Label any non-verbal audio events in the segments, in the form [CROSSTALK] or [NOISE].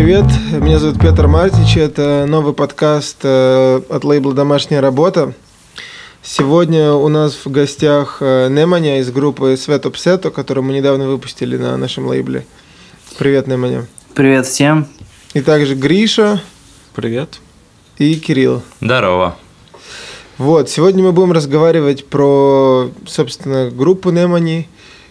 привет! Меня зовут Петр Мартич. Это новый подкаст э, от лейбла «Домашняя работа». Сегодня у нас в гостях э, Неманя из группы Светоп Сето, которую мы недавно выпустили на нашем лейбле. Привет, Неманя. Привет всем. И также Гриша. Привет. И Кирилл. Здорово. Вот, сегодня мы будем разговаривать про, собственно, группу Немани,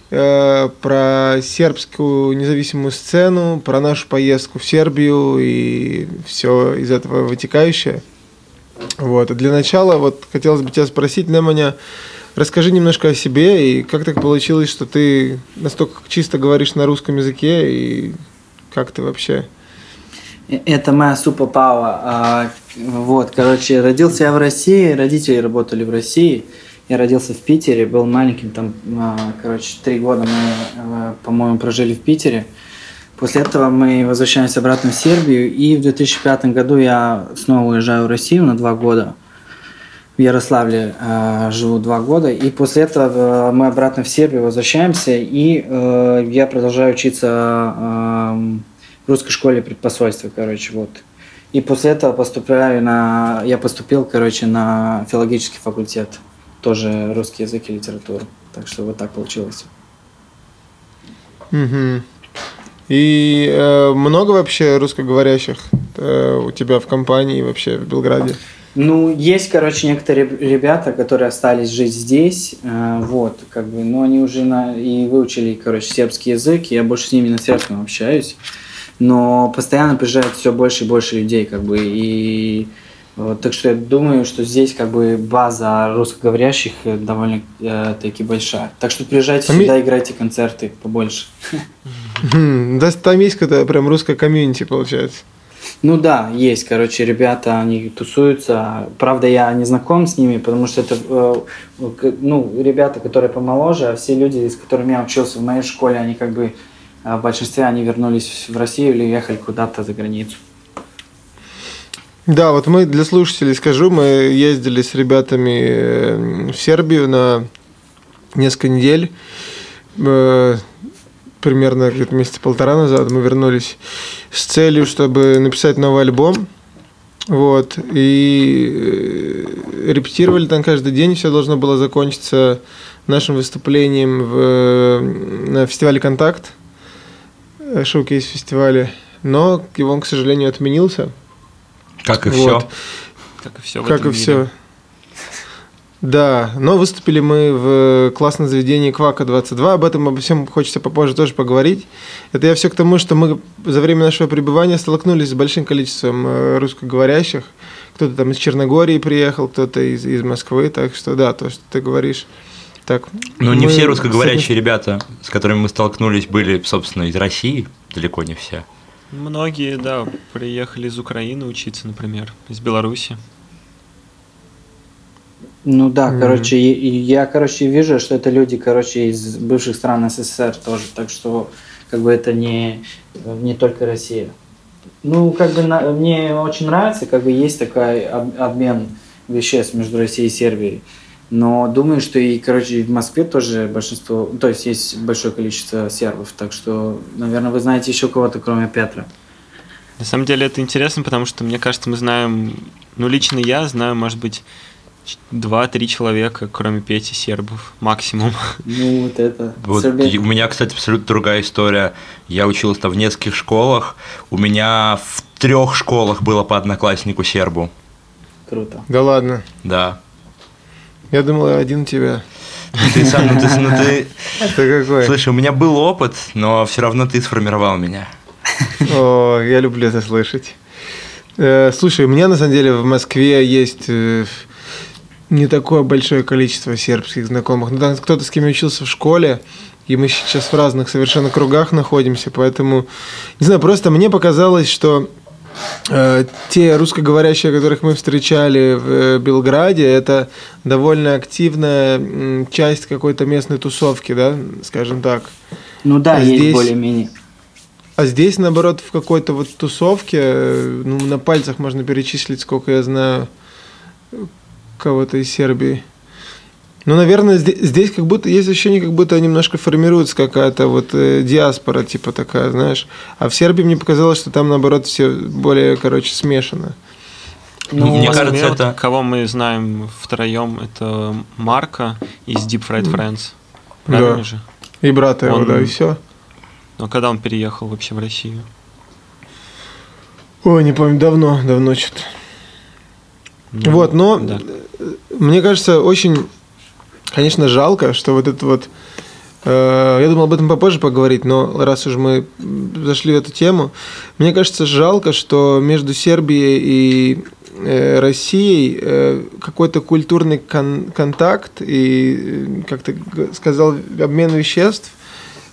про сербскую независимую сцену, про нашу поездку в Сербию и все из этого вытекающее. Вот, и для начала вот хотелось бы тебя спросить, Неманя, расскажи немножко о себе и как так получилось, что ты настолько чисто говоришь на русском языке и как ты вообще? Это моя суперпауэр. А, вот, короче, родился я в России, родители работали в России. Я родился в Питере, был маленьким, там, а, короче, три года мы, а, по-моему, прожили в Питере. После этого мы возвращаемся обратно в Сербию, и в 2005 году я снова уезжаю в Россию на два года. В Ярославле э, живу два года, и после этого мы обратно в Сербию возвращаемся, и э, я продолжаю учиться э, в русской школе предпосольства, короче, вот. И после этого поступаю на... Я поступил, короче, на филологический факультет. Тоже русский язык и литературу. Так что вот так получилось. Угу. И э, много вообще русскоговорящих э, у тебя в компании вообще в Белграде? Ну, есть, короче, некоторые ребята, которые остались жить здесь, э, вот, как бы, но они уже на, и выучили, короче, сербский язык, я больше с ними на сербском общаюсь но постоянно приезжает все больше и больше людей, как бы, и вот, так что я думаю, что здесь как бы база русскоговорящих довольно э, таки большая. Так что приезжайте там сюда, играйте концерты побольше. Да, там есть какая-то прям русская комьюнити, получается. Ну да, есть, короче, ребята, они тусуются. Правда, я не знаком с ними, потому что это, э, ну, ребята, которые помоложе, а все люди, с которыми я учился в моей школе, они как бы в большинстве они вернулись в Россию или ехали куда-то за границу. Да, вот мы для слушателей скажу, мы ездили с ребятами э, в Сербию на несколько недель. Э, примерно где-то месяца полтора назад мы вернулись с целью, чтобы написать новый альбом. Вот. И э, репетировали там каждый день. Все должно было закончиться нашим выступлением в, на фестивале «Контакт» шоу-кейс-фестивале, но его, к сожалению, отменился. Как и вот. все. Как и все. Как и все. Да, но выступили мы в классном заведении Квака 22. Об этом обо всем хочется попозже тоже поговорить. Это я все к тому, что мы за время нашего пребывания столкнулись с большим количеством э, русскоговорящих. Кто-то там из Черногории приехал, кто-то из, из Москвы. Так что да, то, что ты говоришь, так, Но не все русскоговорящие ребята, с которыми мы столкнулись, были, собственно, из России, далеко не все. Многие, да, приехали из Украины учиться, например, из Беларуси. Ну да, mm-hmm. короче, я, короче, вижу, что это люди, короче, из бывших стран СССР тоже, так что, как бы, это не, не только Россия. Ну, как бы, на, мне очень нравится, как бы, есть такой обмен веществ между Россией и Сербией. Но думаю, что и, короче, в Москве тоже большинство, то есть есть большое количество сербов, так что, наверное, вы знаете еще кого-то, кроме Петра. На самом деле это интересно, потому что, мне кажется, мы знаем, ну, лично я знаю, может быть, два-три человека, кроме Пети, сербов, максимум. Ну, вот это. Вот у меня, кстати, абсолютно другая история. Я учился там в нескольких школах. У меня в трех школах было по однокласснику сербу. Круто. Да ладно? Да. Я думал, один у тебя. Ты сам, ну ты, ну ты... [LAUGHS] Ты какой? Слушай, у меня был опыт, но все равно ты сформировал меня. О, я люблю это слышать. Э, слушай, у меня на самом деле в Москве есть э, не такое большое количество сербских знакомых. Ну, там кто-то с кем я учился в школе, и мы сейчас в разных совершенно кругах находимся, поэтому, не знаю, просто мне показалось, что те русскоговорящие, которых мы встречали в э, Белграде, это довольно активная часть какой-то местной тусовки, да, скажем так. Ну да, а есть здесь... более-менее. А здесь, наоборот, в какой-то вот тусовке, э, ну, на пальцах можно перечислить, сколько я знаю кого-то из Сербии. Ну, наверное, здесь, здесь как будто есть ощущение, как будто немножко формируется какая-то вот э, диаспора, типа такая, знаешь. А в Сербии мне показалось, что там, наоборот, все более, короче, смешано. Ну, Мне кажется, вот это- кого мы знаем втроем, это Марка из Deep Fried Friends. Да. Правильно же? И брата его, Он- да, и все. Но когда он переехал вообще в Россию? Ой, не помню, давно, давно что-то. Ну, Вот, но да. э, мне кажется, очень, конечно, жалко, что вот это вот... э, я думал об этом попозже поговорить, но раз уж мы зашли в эту тему, мне кажется, жалко, что между Сербией и э, Россией э, какой-то культурный кон- контакт и, э, как ты сказал, обмен веществ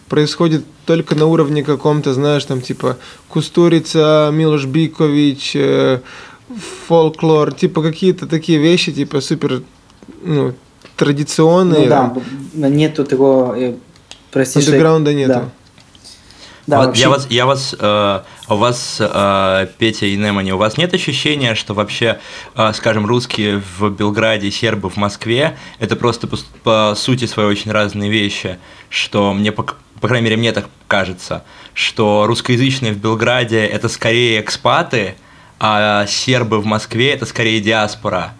происходит только на уровне каком-то, знаешь, там типа Кустурица, Милош Бикович, э, фолклор, типа какие-то такие вещи, типа супер, ну, традиционные. Ну да, нету такого, э, я- Андеграунда нету. Да. Да, Вот вообще- Я вас, я вас, э, у вас, э, Петя и Немани, у вас нет ощущения, что вообще, э, скажем, русские в Белграде, сербы в Москве, это просто по, по сути своей очень разные вещи, что мне, по, по крайней мере, мне так кажется, что русскоязычные в Белграде это скорее экспаты, а сербы в Москве это скорее диаспора.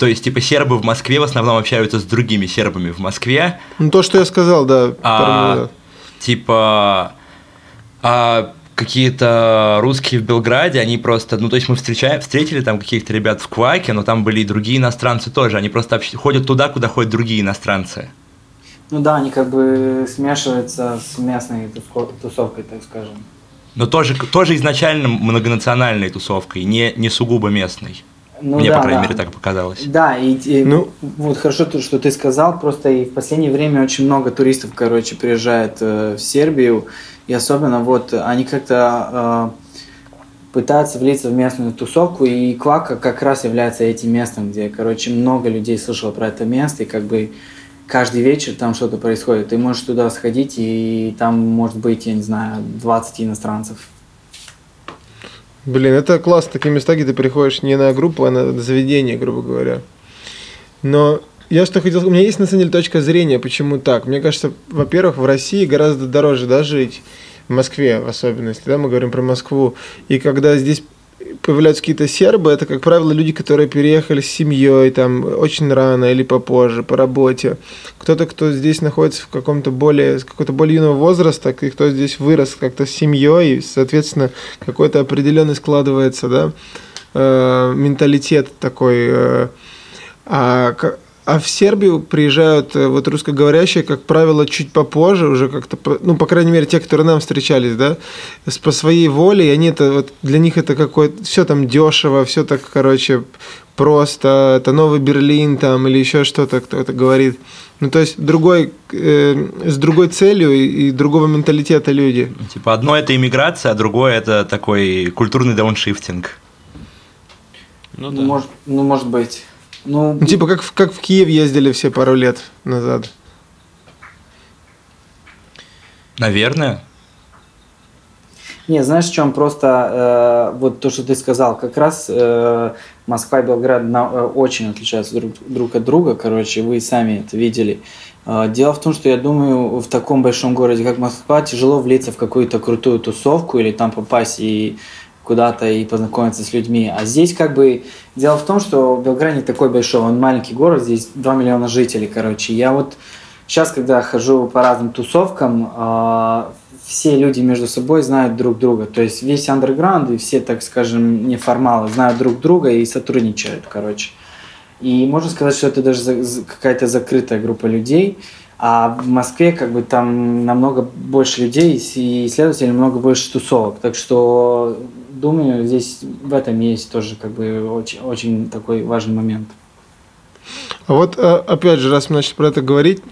То есть, типа, сербы в Москве в основном общаются с другими сербами в Москве, Ну, то, что я сказал, да. пару а, типа а какие-то русские в Белграде, они просто, ну то есть мы встречаем, встретили там каких-то ребят в Кваке, но там были и другие иностранцы тоже, они просто общ- ходят туда, куда ходят другие иностранцы. Ну да, они как бы смешиваются с местной тусовкой, так скажем. Но тоже, тоже изначально многонациональной тусовкой, не, не сугубо местной. Ну Мне, да, по крайней да. мере, так показалось. Да, и, и Ну. вот хорошо, то, что ты сказал, просто и в последнее время очень много туристов, короче, приезжает э, в Сербию, и особенно вот они как-то э, пытаются влиться в местную тусовку, и Квака как раз является этим местом, где, короче, много людей слышало про это место, и как бы каждый вечер там что-то происходит. Ты можешь туда сходить, и там может быть, я не знаю, 20 иностранцев. Блин, это классно, такие места, где ты приходишь не на группу, а на заведение, грубо говоря. Но я что хотел... У меня есть, на самом деле, точка зрения, почему так. Мне кажется, во-первых, в России гораздо дороже да, жить, в Москве в особенности, да, мы говорим про Москву. И когда здесь появляются какие-то сербы, это, как правило, люди, которые переехали с семьей, там, очень рано или попозже, по работе. Кто-то, кто здесь находится в каком-то более, с какого-то более юного возраста, и кто здесь вырос как-то с семьей, соответственно, какой-то определенный складывается, да, э, менталитет такой. э, а, а в Сербию приезжают э, вот русскоговорящие, как правило, чуть попозже, уже как-то, по- ну, по крайней мере, те, которые нам встречались, да, с, по своей воле, и они это, вот, для них это какое-то, все там дешево, все так, короче, просто, это Новый Берлин там, или еще что-то, кто-то говорит. Ну, то есть, другой, э, с другой целью и, и другого менталитета люди. Типа одно это иммиграция, а другое это такой культурный дауншифтинг. Ну Ну, да. может, ну, может быть. Ну, Ну, типа, как, в- как в Киев ездили все пару лет назад. Наверное. Не, знаешь, в чем просто э, вот то, что ты сказал, как раз э, Москва и Белград на- э, очень отличаются друг, друг от друга, короче, вы сами это видели. Э, дело в том, что я думаю, в таком большом городе, как Москва, тяжело влиться в какую-то крутую тусовку или там попасть и куда-то и познакомиться с людьми. А здесь как бы дело в том, что Белград не такой большой, он маленький город, здесь 2 миллиона жителей, короче. Я вот сейчас, когда хожу по разным тусовкам, а, все люди между собой знают друг друга. То есть весь андерграунд и все, так скажем, неформалы знают друг друга и сотрудничают, короче. И можно сказать, что это даже какая-то закрытая группа людей. А в Москве как бы там намного больше людей и, следовательно, много больше тусовок. Так что, думаю, здесь в этом есть тоже как бы очень, очень такой важный момент. А вот, а, опять же, раз мы начали про это говорить,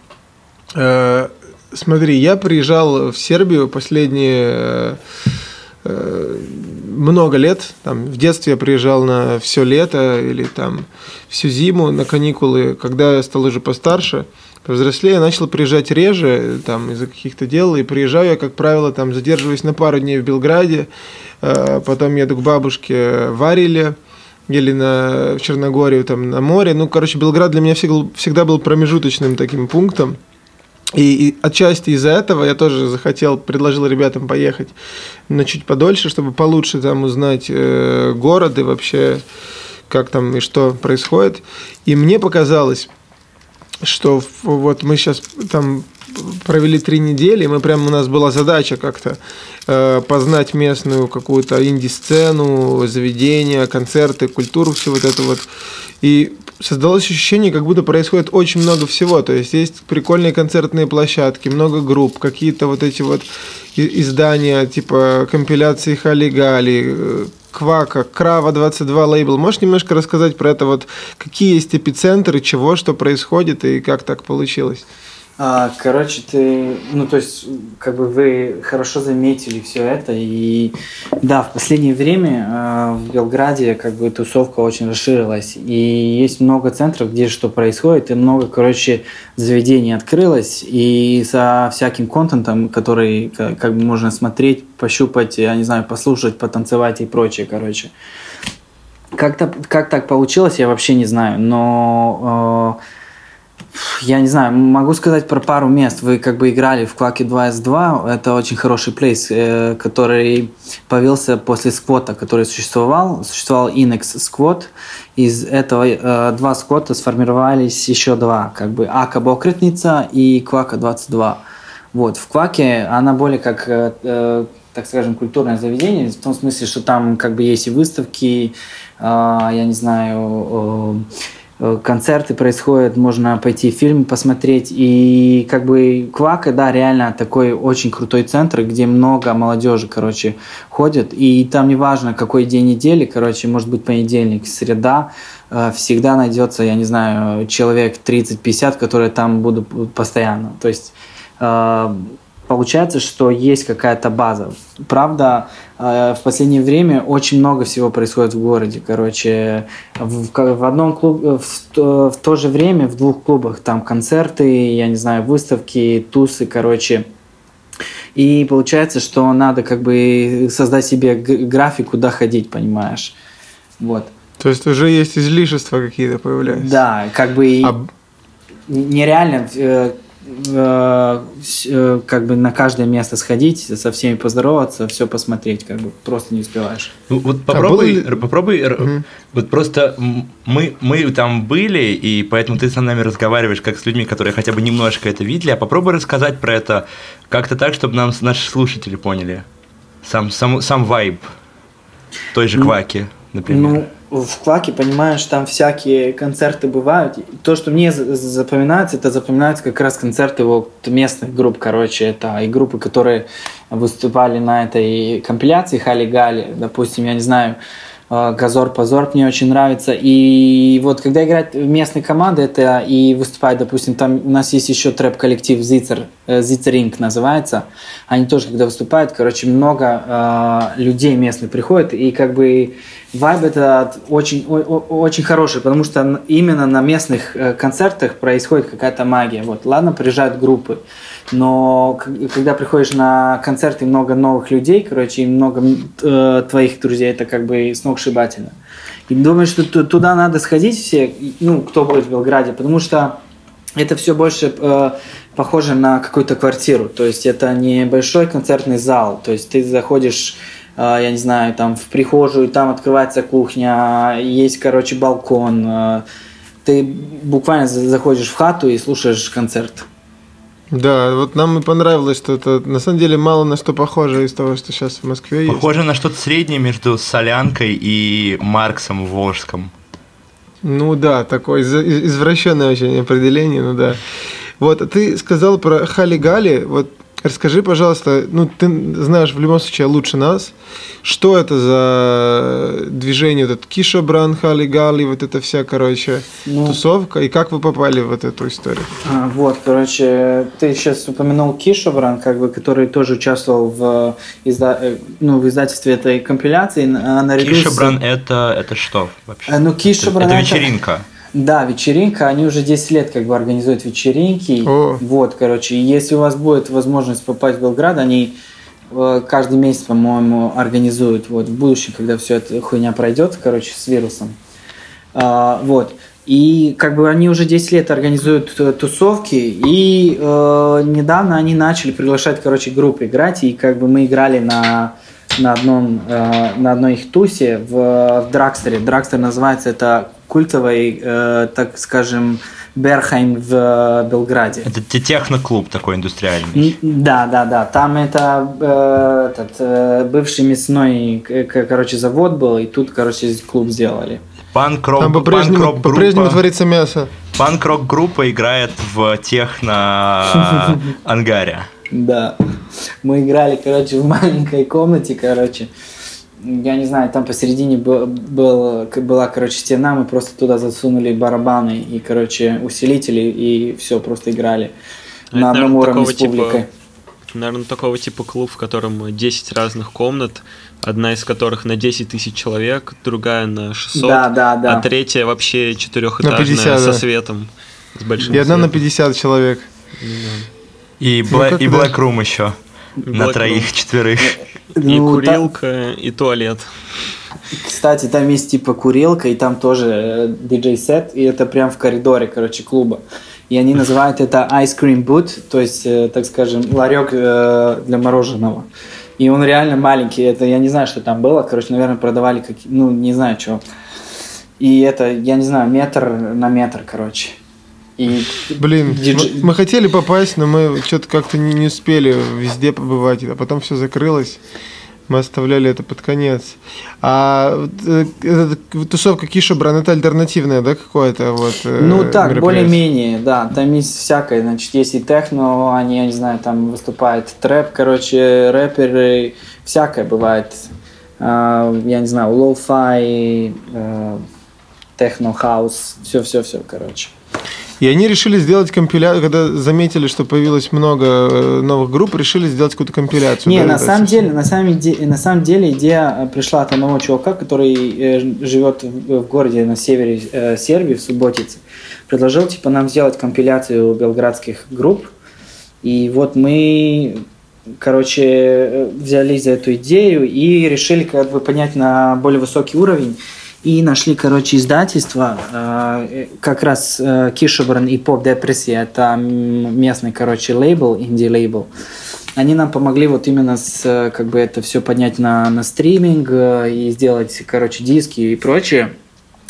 э, смотри, я приезжал в Сербию последние э, э, много лет. Там, в детстве я приезжал на все лето или там всю зиму на каникулы. Когда я стал уже постарше, повзрослее, я начал приезжать реже там, из-за каких-то дел. И приезжаю я, как правило, там задерживаюсь на пару дней в Белграде, э, потом еду к бабушке в Ариле, или на, в Черногорию, там, на море. Ну, короче, Белград для меня всегда, был промежуточным таким пунктом. И, и отчасти из-за этого я тоже захотел, предложил ребятам поехать на чуть подольше, чтобы получше там узнать э, город и вообще как там и что происходит. И мне показалось, что вот мы сейчас там провели три недели, мы прям у нас была задача как-то э, познать местную какую-то инди-сцену, заведения, концерты, культуру, все вот это вот. И создалось ощущение, как будто происходит очень много всего. То есть есть прикольные концертные площадки, много групп, какие-то вот эти вот издания, типа компиляции Хали-Гали, э, Квака, Крава 22 лейбл. Можешь немножко рассказать про это, вот какие есть эпицентры, чего, что происходит и как так получилось? А, короче, ты, ну, то есть, как бы вы хорошо заметили все это, и да, в последнее время э, в Белграде как бы тусовка очень расширилась, и есть много центров, где что происходит, и много, короче, заведений открылось, и со всяким контентом, который как, как бы можно смотреть, пощупать, я не знаю, послушать, потанцевать и прочее, короче. Как, как так получилось, я вообще не знаю, но... Э, я не знаю, могу сказать про пару мест. Вы как бы играли в Quacky 2S2. Это очень хороший плейс, э, который появился после сквота, который существовал. Существовал Inex Squat. Из этого э, два сквота сформировались еще два. Как бы Ака Бокритница и Квака 22. Вот. В Кваке она более как э, так скажем, культурное заведение, в том смысле, что там как бы есть и выставки, я не знаю, Э, концерты происходят, можно пойти фильм посмотреть. И как бы Квака, да, реально такой очень крутой центр, где много молодежи, короче, ходит. И там неважно, какой день недели, короче, может быть понедельник, среда, э, всегда найдется, я не знаю, человек 30-50, которые там будут постоянно. То есть э, получается, что есть какая-то база. Правда, э, в последнее время очень много всего происходит в городе. Короче, в, в одном клубе, в, в то же время в двух клубах там концерты, я не знаю, выставки, тусы, короче. И получается, что надо как бы создать себе график, куда ходить, понимаешь? Вот. То есть уже есть излишества какие-то появляются. Да, как бы а... нереально э, Э, как бы на каждое место сходить, со всеми поздороваться, все посмотреть, как бы просто не успеваешь. Ну, вот попробуй, а попробуй, угу. вот просто мы, мы там были, и поэтому ты с нами разговариваешь как с людьми, которые хотя бы немножко это видели, а попробуй рассказать про это как-то так, чтобы нам наши слушатели поняли. Сам, сам, сам вайб той же Кваки, например. Ну, в Кваке, понимаешь, там всякие концерты бывают. То, что мне запоминается, это запоминаются как раз концерты вот местных групп, короче, это и группы, которые выступали на этой компиляции Хали Гали, допустим, я не знаю, Газор Позор мне очень нравится. И вот когда играют местные команды, это и выступают, допустим, там у нас есть еще трэп-коллектив Зицер, э, Зицеринг называется. Они тоже, когда выступают, короче, много э, людей местных приходит, и как бы вайб это очень, очень хороший, потому что именно на местных э, концертах происходит какая-то магия. Вот, ладно, приезжают группы, но когда приходишь на концерты много новых людей, короче, и много э, твоих друзей, это как бы сногсшибательно. И думаю, что туда надо сходить все, ну, кто будет в Белграде, потому что это все больше э, похоже на какую-то квартиру. То есть это не большой концертный зал. То есть ты заходишь, э, я не знаю, там в прихожую, там открывается кухня, есть, короче, балкон. Э, ты буквально заходишь в хату и слушаешь концерт. Да, вот нам и понравилось, что это на самом деле мало на что похоже из того, что сейчас в Москве есть. Похоже на что-то среднее между Солянкой и Марксом Волжском. Ну да, такое извращенное очень определение, ну да. Вот, а ты сказал про Хали-Гали, вот Расскажи, пожалуйста, ну ты знаешь в любом случае лучше нас, что это за движение, вот этот Киша Бран, Хали Гали, вот это вся, короче, ну, тусовка, и как вы попали в вот эту историю? А, вот, короче, ты сейчас упомянул Киша Бран, как бы, который тоже участвовал в, изда... Э, ну, в издательстве этой компиляции. Киша Бран это, это что вообще? А, ну, Киша Бран это, это вечеринка. Да, вечеринка, они уже 10 лет как бы организуют вечеринки. О. Вот, короче, если у вас будет возможность попасть в Белград, они э, каждый месяц, по-моему, организуют вот в будущем, когда все эта хуйня пройдет, короче, с вирусом. А, вот. И как бы они уже 10 лет организуют э, тусовки, и э, недавно они начали приглашать, короче, группы играть, и как бы мы играли на, на, одном, э, на одной их тусе в, в Дракстере. Дракстер называется, это культовый, э, так скажем, Берхайм в э, Белграде. Это те- техноклуб такой индустриальный. Да, да, да. Там это э, этот, э, бывший мясной, короче, завод был, и тут, короче, клуб сделали. Панк-рок, Там по-прежнему, панк-рок по-прежнему группа, творится мясо. панк-рок группа играет в техно-ангаре. [LAUGHS] Да. Мы играли, короче, в маленькой комнате, короче. Я не знаю, там посередине был, была, короче, стена, мы просто туда засунули барабаны и, короче, усилители, и все, просто играли А на это, одном наверное, уровне такого с публикой. Наверное, такого типа клуб, в котором 10 разных комнат, одна из которых на 10 тысяч человек, другая на 600, Да, да, да. а третья вообще четырехэтажная 50, со да. светом. С большим И одна на светом. 50 человек. И, Ну, и да. Black Room еще. На троих, Room. четверых. И Ну, та- курилка, и туалет. Кстати, там есть типа курилка, и там тоже э, диджей-сет, и это прям в коридоре, короче, клуба. И они называют это ice cream boot, то есть, э, так скажем, ларек э, для мороженого. И он реально маленький, это я не знаю, что там было, короче, наверное, продавали, как, ну, не знаю, что. И это, я не знаю, метр на метр, короче. И Блин, Диджей- мы, мы хотели попасть, но мы что-то как-то не, не успели везде побывать, а потом все закрылось. Мы оставляли это под конец. А э, тусовка Кишобран это альтернативная, да, какое-то вот э, Ну так, более-менее, да. Там есть всякое. Значит, есть и техно, они, я не знаю, там выступает трэп, короче, рэперы, всякое бывает. А, я не знаю, lo-fi, э, техно-хаус, все-все-все, короче. И они решили сделать компиляцию, когда заметили, что появилось много э, новых групп, решили сделать какую-то компиляцию. Не, да, на самом деле, на самом, де- на самом деле идея э, пришла от одного чувака, который э, живет в, городе на севере Сербии, в Субботице. Предложил типа нам сделать компиляцию белградских групп. И вот мы, короче, взялись за эту идею и решили как бы поднять на более высокий уровень. И нашли, короче, издательство, э, как раз э, Кишебран и Поп Депрессия, это местный, короче, лейбл, инди-лейбл. Они нам помогли вот именно с, э, как бы это все поднять на, на стриминг э, и сделать, короче, диски и прочее.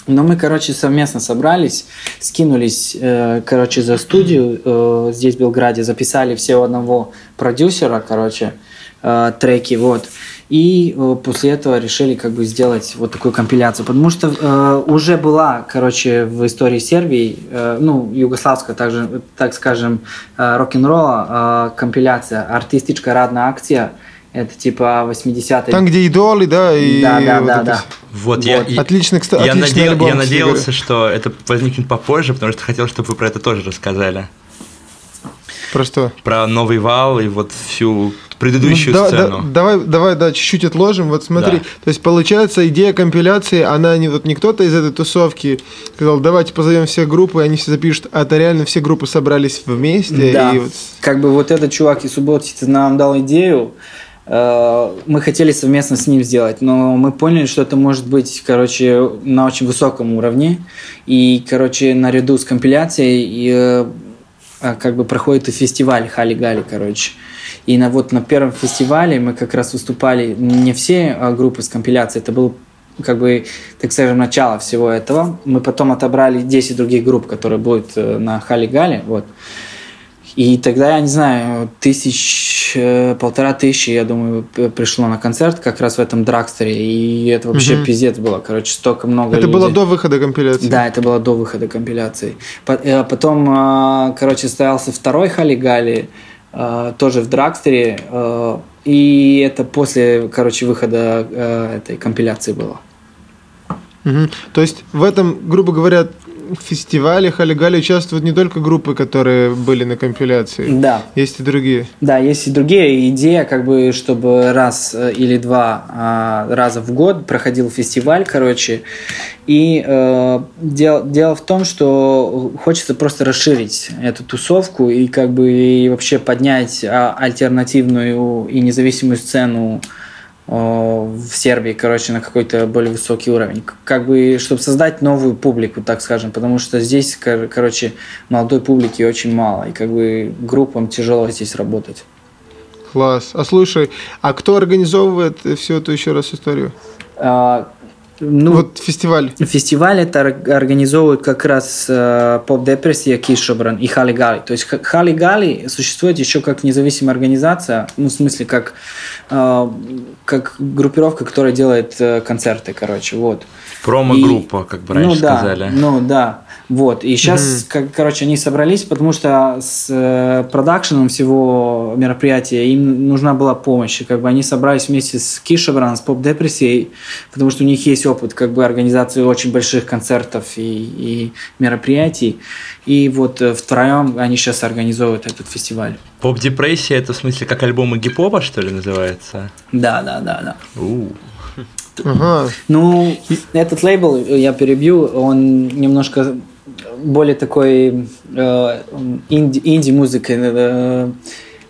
Но мы, короче, совместно собрались, скинулись, э, короче, за студию э, здесь, в Белграде, записали все у одного продюсера, короче, э, треки, вот. И э, после этого решили как бы сделать вот такую компиляцию, потому что э, уже была, короче, в истории Сербии, э, ну, югославская, также, так скажем, э, рок-н-ролла э, компиляция, артистичка радная акция, это типа 80-е. Там, где идолы, да, и Да, да, вот да, это да. Вот, я, Вот. я- Отличный, кстати, я, отличный надеял- альбом, я надеялся, что это возникнет попозже, потому что хотел, чтобы вы про это тоже рассказали. Про что? Про новый вал и вот всю предыдущую Ну, да- сцену. да- давай, давай, да, чуть-чуть отложим. Вот смотри, Да. то есть получается идея компиляции, она не вот не кто-то из этой тусовки сказал, давайте позовем все группы, и они все запишут, а это реально все группы собрались вместе. Да. И вот Как бы вот этот чувак из Субботицы нам дал идею. э, Мы хотели совместно с ним сделать, но мы поняли, что это может быть, короче, на очень высоком уровне. И, короче, наряду с компиляцией и, э, а, как бы проходит и фестиваль Хали-Гали, короче. И на, вот на первом фестивале мы как раз выступали не все а, группы с компиляцией, это был как бы, так скажем, начало всего этого. Мы потом отобрали 10 других групп, которые будут э, на Хали-Гале, вот. И тогда, я не знаю, тысяч, э, полтора тысячи, я думаю, пришло на концерт как раз в этом драгстере. И это вообще Мгм. пиздец было. Короче, столько много это было людей. до выхода компиляции. Да, это было до выхода компиляции. Э, Потом, э, короче, состоялся второй Халигали, тоже в Драгстере. э, И это после, короче, выхода э, этой компиляции было. Мгм. То есть в этом, грубо говоря, фестивале Халигали участвуют не только группы, которые были на компиляции. Да. Есть и другие. Да, есть и другие. Идея, как бы, чтобы раз э, или два а, раза в год проходил фестиваль, короче. И э, дело, дело в том, что хочется просто расширить эту тусовку и как бы и вообще поднять а, альтернативную и независимую сцену в Сербии, короче, на какой-то более высокий уровень. Как бы, чтобы создать новую публику, так скажем, потому что здесь, короче, молодой публики очень мало, и как бы группам тяжело здесь работать. Класс. А слушай, а кто организовывает всю эту еще раз историю? А, ну, вот фестиваль. Фестиваль это организовывают как раз э, Поп Депрессия, Кишобран и Хали Гали. То есть Хали Гали существует еще как независимая организация, ну, в смысле, как, э, как группировка, которая делает э, концерты, короче, вот. Промо-группа, как бы раньше ну, да, сказали. Ну да, вот. И сейчас, mm-hmm. как, короче, они собрались, потому что с э, продакшеном всего мероприятия им нужна была помощь. И как бы они собрались вместе с Кишебран, с Поп Депрессией, потому что у них есть опыт как бы организации очень больших концертов и, и мероприятий. И вот э, втроем они сейчас организовывают этот фестиваль. Поп-депрессия это в смысле как альбомы гип-попа, что ли, называется? Да, да, да, да. У-у. Ага. Ну, этот лейбл, я перебью, он немножко более такой э, инди, инди-музыкой э,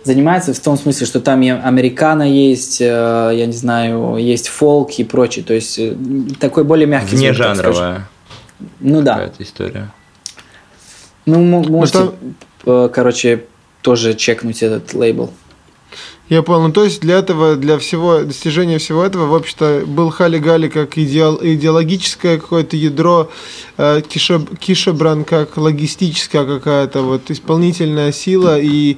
занимается в том смысле, что там и американо есть, э, я не знаю, есть фолк и прочее. То есть э, такой более мягкий Вне жанровая. Ну да. Какая-то история. Ну, можете, ну, там... короче, тоже чекнуть этот лейбл. Я понял. Ну, то есть для этого, для всего, достижения всего этого, в общем-то, был Хали-Гали как идеал, идеологическое какое-то ядро, э, Киша, Кишебран как логистическая какая-то вот исполнительная сила и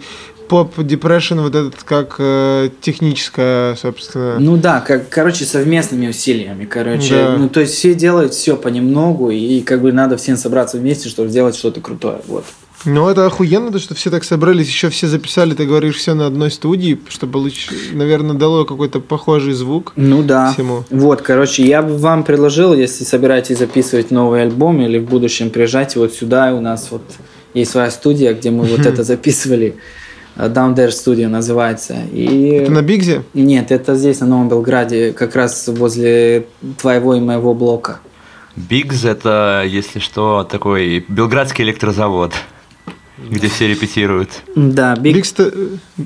поп депрессион вот этот как э, техническая, собственно. Ну да, как, короче, совместными усилиями, короче. Да. Ну, то есть все делают все понемногу, и как бы надо всем собраться вместе, чтобы сделать что-то крутое. Вот. Ну, это охуенно, то, что все так собрались, еще все записали, ты говоришь, все на одной студии, чтобы, лучше, наверное, дало какой-то похожий звук. Ну да. Всему. Вот, короче, я бы вам предложил, если собираетесь записывать новый альбом или в будущем приезжайте вот сюда, у нас вот есть своя студия, где мы вот это [LAUGHS] записывали. Down There Studio называется. И... Это на Бигзе? Нет, это здесь, на Новом Белграде, как раз возле твоего и моего блока. Бигз это, если что, такой белградский электрозавод где все репетируют. Да, Биг... Биг...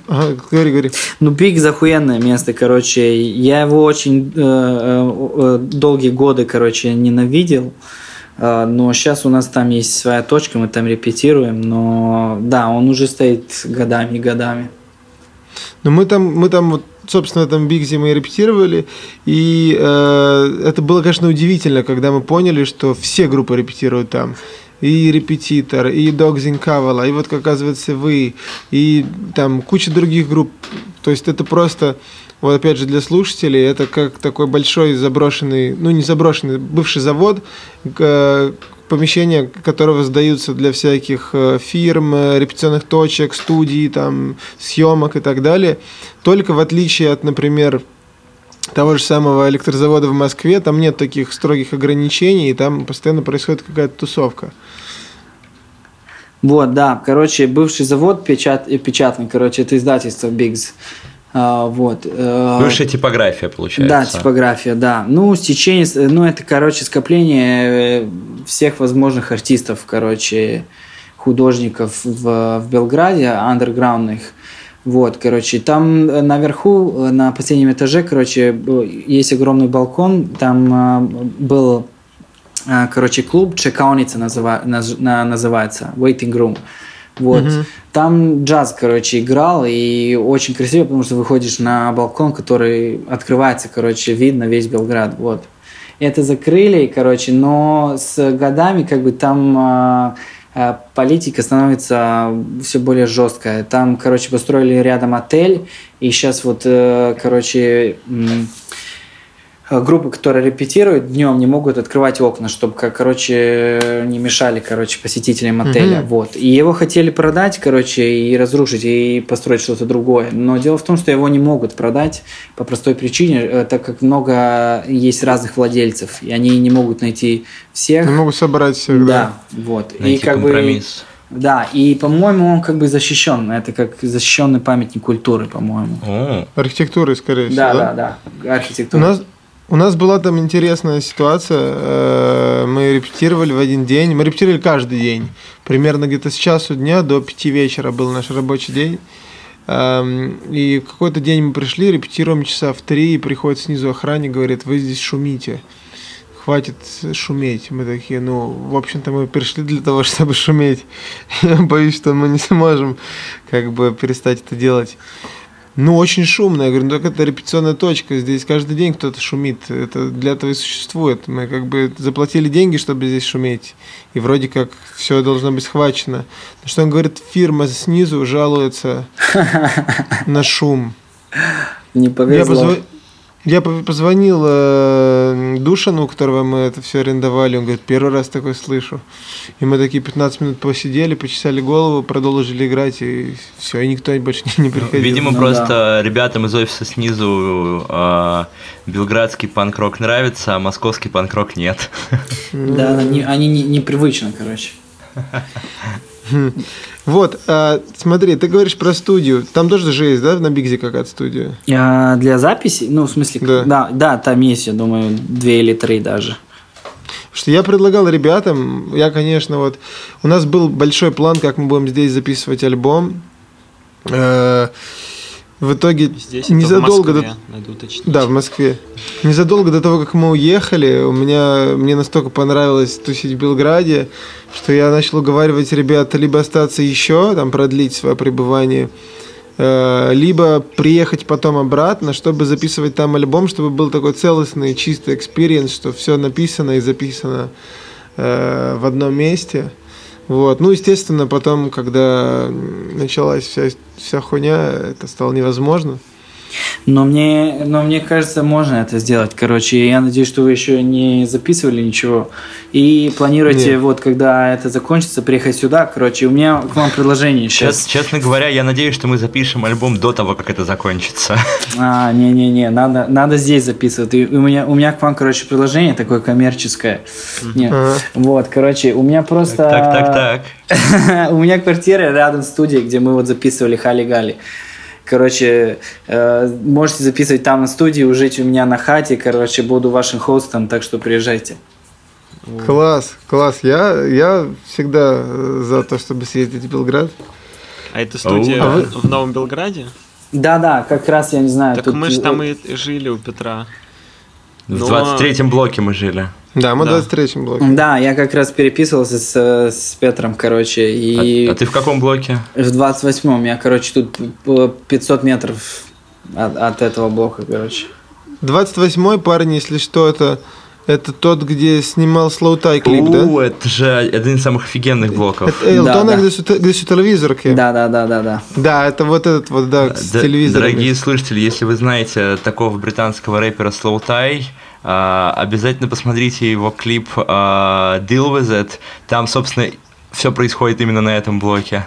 Ага, говори, говори. Ну, Биг захуенное место, короче. Я его очень э, э, э, долгие годы, короче, ненавидел. Э, но сейчас у нас там есть своя точка, мы там репетируем. Но да, он уже стоит годами и годами. Ну, мы там, мы там вот собственно, там Бигзе мы репетировали, и э, это было, конечно, удивительно, когда мы поняли, что все группы репетируют там и репетитор, и Догзин Кавала, и вот, как оказывается, вы, и там куча других групп. То есть это просто, вот опять же, для слушателей, это как такой большой заброшенный, ну не заброшенный, бывший завод, помещения которого сдаются для всяких э, фирм, э, репетиционных точек, студий, там, съемок и так далее. Только в отличие от, например, того же самого электрозавода в Москве, там нет таких строгих ограничений, и там постоянно происходит какая-то тусовка. Вот, да, короче, бывший завод печат, печатный, короче, это издательство Бигз. А, вот. Э, Бывшая типография, получается. Да, типография, да. Ну, стечение, ну, это, короче, скопление э, всех возможных артистов, короче, художников в, в Белграде, андерграундных. Вот, короче, там э, наверху, э, на последнем этаже, короче, есть огромный балкон, там э, был, короче, клуб, чекауница называ, называется, waiting room. Вот. Mm-hmm. Там джаз, короче, играл, и очень красиво, потому что выходишь на балкон, который открывается, короче, видно весь Белград, вот. Это закрыли, короче, но с годами, как бы, там Э, политика становится все более жесткая. Там, короче, построили рядом отель, и сейчас вот, э, короче, э, группы, которые репетируют днем, не могут открывать окна, чтобы, короче, не мешали, короче, посетителям отеля. Мгм. Вот. И его хотели продать, короче, и разрушить, и построить что-то другое. Но дело в том, что его не могут продать по простой причине, э, так как много есть разных владельцев, и они не могут найти всех. Не могу собрать всех, да. Да, вот. Найти и как бы компромисс. да, и, по-моему, он как бы защищен. Это как защищенный памятник культуры, по-моему. Архитектуры, скорее всего, Да, да? да, да. У Архитектура. нас, у нас была там интересная ситуация. э, Мы репетировали в один день. Мы репетировали каждый день. Примерно где-то с часу дня до пяти вечера был наш рабочий день. Эм, И в какой-то день мы пришли, репетируем часа в три, и приходит снизу охранник, говорит, вы здесь шумите. Хватит шуметь. Мы такие, ну, в общем-то, мы пришли для того, чтобы шуметь. [LAUGHS] Я боюсь, что мы не сможем как бы перестать это делать. Ну, очень шумно. Я говорю, ну, так это репетиционная точка. Здесь каждый день кто-то шумит. Это для этого и существует. Мы как бы заплатили деньги, чтобы здесь шуметь. И вроде как все должно быть схвачено. Но что он говорит, фирма снизу жалуется [LAUGHS] на шум. Не Я, повезло. Я по- позвонил э, Душану, у которого мы это все арендовали. Он говорит, первый раз такое слышу. И мы такие 15 минут посидели, почесали голову, продолжили играть, и все, и никто больше не, [LAUGHS] не приходил. Видимо, Ну просто ребятам из офиса снизу э, белградский панк-рок нравится, а московский панк-рок нет. Да, они, они не, непривычно, короче. [LAUGHS] [LAUGHS] Вот, а, смотри, ты говоришь про студию. Там тоже же есть, да, на Бигзе какая-то студия? А для записи, ну, в смысле, Да. да. да, там есть, я думаю, две или три даже. Что я предлагал ребятам, я, конечно, вот, у нас был большой план, как мы будем здесь записывать альбом. Э, В итоге Здесь незадолго в до, Москве, надо уточнить. Да, в Москве. Незадолго до того, как мы уехали, у меня мне настолько понравилось тусить в Белграде, что я начал уговаривать ребят либо остаться еще, там продлить свое пребывание, э, либо приехать потом обратно, чтобы записывать там альбом, чтобы был такой целостный, чистый experience, что все написано и записано э, в одном месте. Вот. Ну, естественно, потом, когда началась вся, вся хуйня, это стало невозможно. Но мне, но мне кажется, можно это сделать, короче. Я надеюсь, что вы еще не записывали ничего. И планируете, Нет. вот, когда это закончится, приехать сюда, короче. У меня к вам предложение сейчас. честно говоря, я надеюсь, что мы запишем альбом до того, как это закончится. [LAUGHS] А, не-не-не, надо, надо здесь записывать. И у меня, у меня к вам, короче, предложение такое коммерческое. Не, Ага. Вот, короче, у меня просто... Так, так, так. [LAUGHS] У меня квартира рядом с студией, где мы вот записывали Хали-Гали. Короче, э, можете записывать там на студии, жить у меня на хате. Короче, буду вашим хостом, так что приезжайте. Класс, класс. Я, я всегда э, за то, чтобы съездить в Белград. А это студия А вы- в Новом Белграде? Да-да, как раз я не знаю. Так тут- мы же там и жили у Петра. В Но- 23-м блоке мы жили. Да, мы Да. в 23-м блоке. Да, я как раз переписывался с, с Петром, короче, и А, а ты в каком блоке? в 28-м я, короче, тут п- 500 метров от, от этого блока, короче. 28-й парень, если что, это, это тот, где снимал Слоутай клип, да? Это же один из самых офигенных блоков. Это Элтона, Да, да. где, где су телевизорки. Да-да-да-да-да. Да, это вот этот вот, да, с телевизором. Дорогие слушатели, если вы знаете такого британского рэпера Slow Tie, обязательно посмотрите его клип а, Deal With It. Там, собственно, все происходит именно на этом блоке.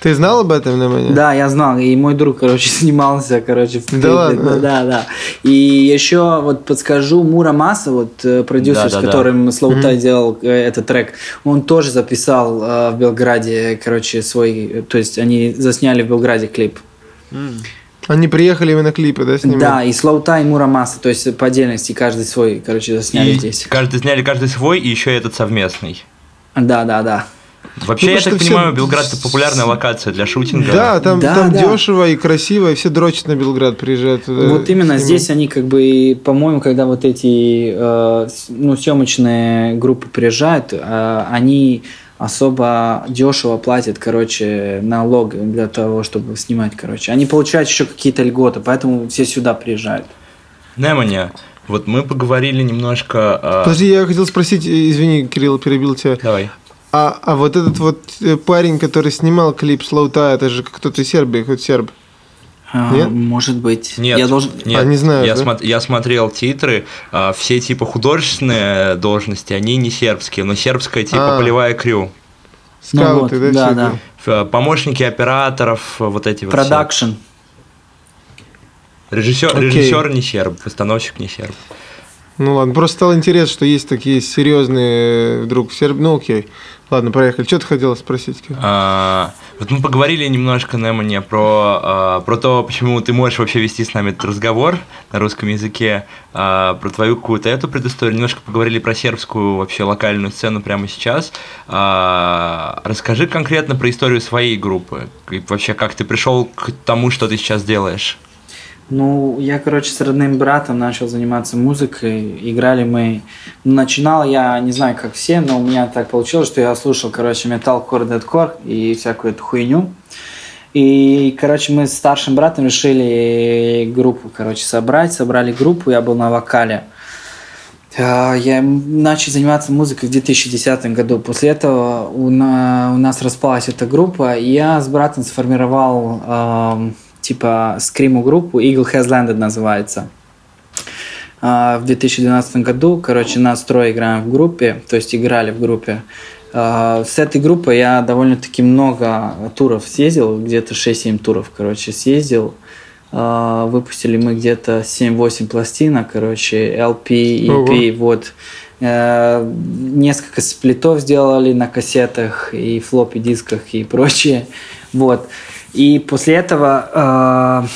Ты знал об этом, Немanja? Да, я знал, и мой друг, короче, [LAUGHS] снимался, короче, в клипе. ладно? Да, да. И еще вот подскажу, Мура Маса, вот э, продюсер, Да, с да, да. которым Слоутай делал э, этот трек, он тоже записал э, в Белграде, короче, свой, э, то есть они засняли в Белграде клип. М. Они приехали именно клипы, да, снимать? Да, и Слоутай, и Мура Маса, то есть по отдельности каждый свой, короче, засняли И здесь. каждый сняли каждый свой, и еще этот совместный. Да, да, да. Вообще, Ну, я так понимаю, всё- Белград это популярная локация для шутинга. Да, там, Да, там да. дешево и красиво, и все дрочат на Белград, приезжают туда. Вот именно снимать. здесь они как бы, по-моему, когда вот эти э, ну, съемочные группы приезжают, э, они особо дешево платят, короче, налог для того, чтобы снимать, короче. Они получают еще какие-то льготы, поэтому все сюда приезжают. Неманя, вот мы поговорили немножко... а, Подожди, я хотел спросить, э, извини, Кирилл, перебил тебя. Давай. А, а вот этот вот э, парень, который снимал клип Слоута, это же кто-то из Сербии, хоть серб. А, Нет? Может быть. Нет, Я должен... нет. А, не знаю, Я, да? смо- я смотрел титры, а, все типа художественные должности, они не сербские, но сербская типа А. полевая crew. Скауты, Ну вот, да, да, да. Ф- Помощники операторов, вот эти вот. все. Продакшн. Режиссер, Окей. режиссер не серб, постановщик не серб. Ну ладно, просто стало интересно, что есть такие серьезные вдруг серб... Ну окей. Ладно, проехали. Что ты хотела спросить? А, вот мы поговорили немножко, Немане, про, а, про то, почему ты можешь вообще вести с нами этот разговор на русском языке, а, про твою какую-то эту предысторию. Немножко поговорили про сербскую вообще локальную сцену прямо сейчас. А, расскажи конкретно про историю своей группы. И вообще, как ты пришел к тому, что ты сейчас делаешь? Ну, я, короче, с родным братом начал заниматься музыкой. Играли мы... Начинал я, не знаю, как все, но у меня так получилось, что я слушал, короче, металкор, дедкор и всякую эту хуйню. И, короче, мы с старшим братом решили группу, короче, собрать. Собрали группу, я был на вокале. А, Я начал заниматься музыкой в 2010 году. После этого у, на- у нас распалась эта группа, и я с братом сформировал типа скриму группу Eagle Has Landed называется. А, в 2012 году, короче, нас трое играем в группе, то есть играли в группе. А, С этой группой я довольно-таки много туров съездил, где-то 6-7 туров, короче, съездил. А, Выпустили мы где-то 7-8 пластинок, короче, LP, EP, вот. Э, Несколько сплитов сделали на кассетах и флоппи дисках и прочее. Вот. И после этого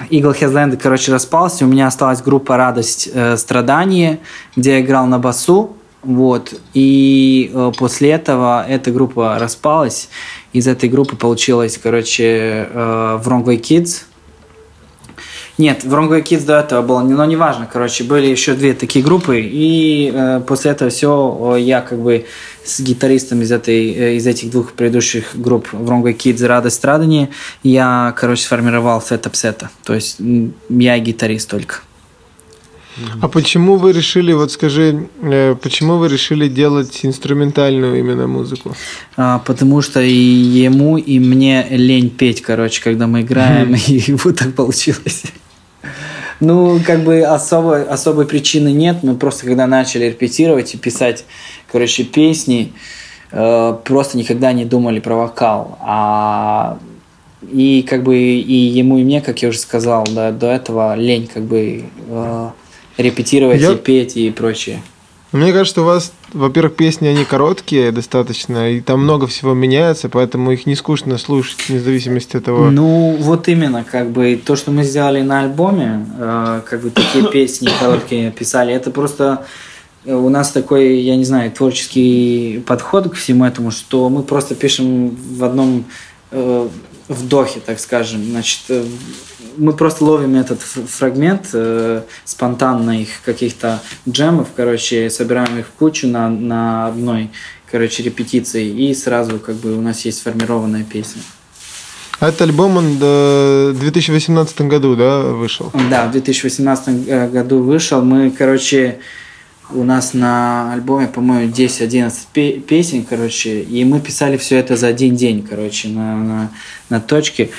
э, Eagle Has Landed, короче, распался. У меня осталась группа «Радость э, страдания», где я играл на басу. Вот. И э, после этого эта группа распалась. Из этой группы получилось, короче, э, Wrong Way Kids. Нет, в Wrong Way Kids до этого было, но неважно, короче, были еще две такие группы, и э, после этого все я как бы с гитаристом из, этой, э, из этих двух предыдущих групп Wrong Way Kids и Радость Страдания я, короче, сформировал сетап сета, то есть я гитарист только. А почему вы решили, вот скажи, э, почему вы решили делать инструментальную именно музыку? А, потому что и ему, и мне лень петь, короче, когда мы играем, [LAUGHS] и вот так получилось. Ну, как бы особой, особой причины нет. Мы просто когда начали репетировать и писать, короче, песни, э, просто никогда не думали про вокал. А и как бы и ему, и мне, как я уже сказал, да, до этого лень как бы э, репетировать Я- и петь и прочее. Мне кажется, у вас, во-первых, песни, они короткие достаточно, и там много всего меняется, поэтому их не скучно слушать, вне зависимости от того. Ну, вот именно, как бы то, что мы сделали на альбоме, э, как бы такие [COUGHS] песни короткие писали, это просто э, у нас такой, я не знаю, творческий подход к всему этому, что мы просто пишем в одном э, вдохе, так скажем. Значит, э, мы просто ловим этот фрагмент э, спонтанно их каких-то джемов, короче, собираем их в кучу на, на одной, короче, репетиции, и сразу как бы у нас есть сформированная песня. А этот альбом, он э, в 2018 году, да, вышел? Да, в 2018 э, году вышел. Мы, короче, у нас на альбоме, по-моему, 10-11 пе- песен, короче, и мы писали все это за один день, короче, на, на, на точке.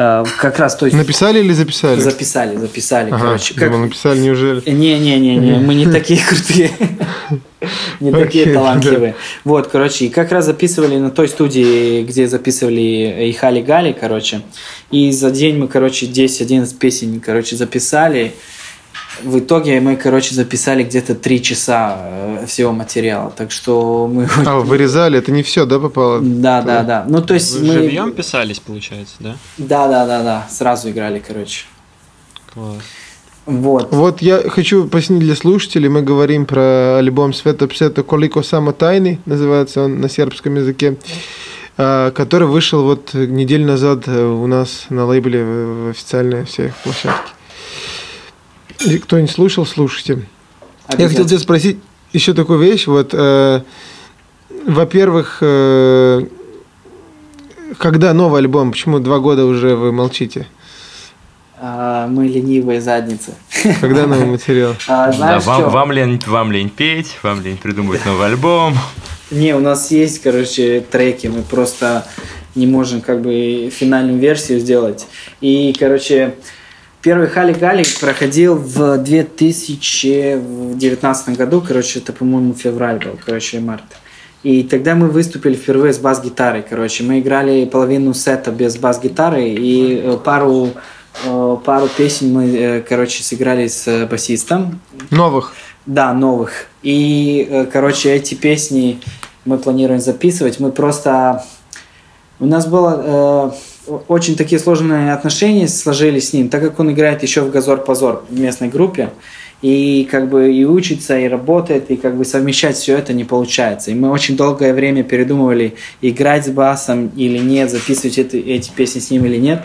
Э, Как раз, то есть... Написали или записали? Записали, записали, Ага, короче. Как... думал, написали, неужели? Не-не-не, мы не такие крутые. [LAUGHS] Не такие талантливые. Вот, короче, и как раз записывали на той студии, где записывали и Хали Гали, короче. И за день мы, короче, 10-11 песен, короче, записали. В итоге мы, короче, записали где-то 3 часа э, всего материала. Так что мы... А, вырезали, это не все, да, попало? Да, да, да. Ну, то есть Вы мы... живьем писались, получается, да? Да, да, да, да. Сразу играли, короче. Класс. Вот. Вот я хочу пояснить для слушателей, мы говорим про альбом Света Псета Колико Само Тайны, называется он на сербском языке, а, который вышел вот неделю назад э, у нас на лейбле в в официальной всей площадке. Кто не слушал, слушайте. Я хотел тебя спросить еще такую вещь. Вот, э, во-первых, э, когда новый альбом? Почему два года уже вы молчите? А, мы ленивые задницы. Когда новый [LAUGHS] материал? А, Да, знаешь, вам, чё? вам, лень, вам лень петь, вам лень придумывать новый альбом. Не, у нас есть, короче, треки, мы просто не можем как бы финальную версию сделать. И, короче, первый Хали Гали проходил в 2019 году, короче, это, по-моему, февраль был, короче, март. И тогда мы выступили впервые с бас-гитарой, короче. Мы играли половину сета без бас-гитары и э, пару, э, пару песен мы, э, короче, сыграли с басистом. Новых? Да, новых. И, короче, эти песни мы планируем записывать. Мы просто... У нас было очень такие сложные отношения сложились с ним, так как он играет еще в «Газор-позор» в местной группе и как бы и учится, и работает, и как бы совмещать все это не получается. И мы очень долгое время передумывали, играть с басом или нет, записывать это, эти песни с ним или нет.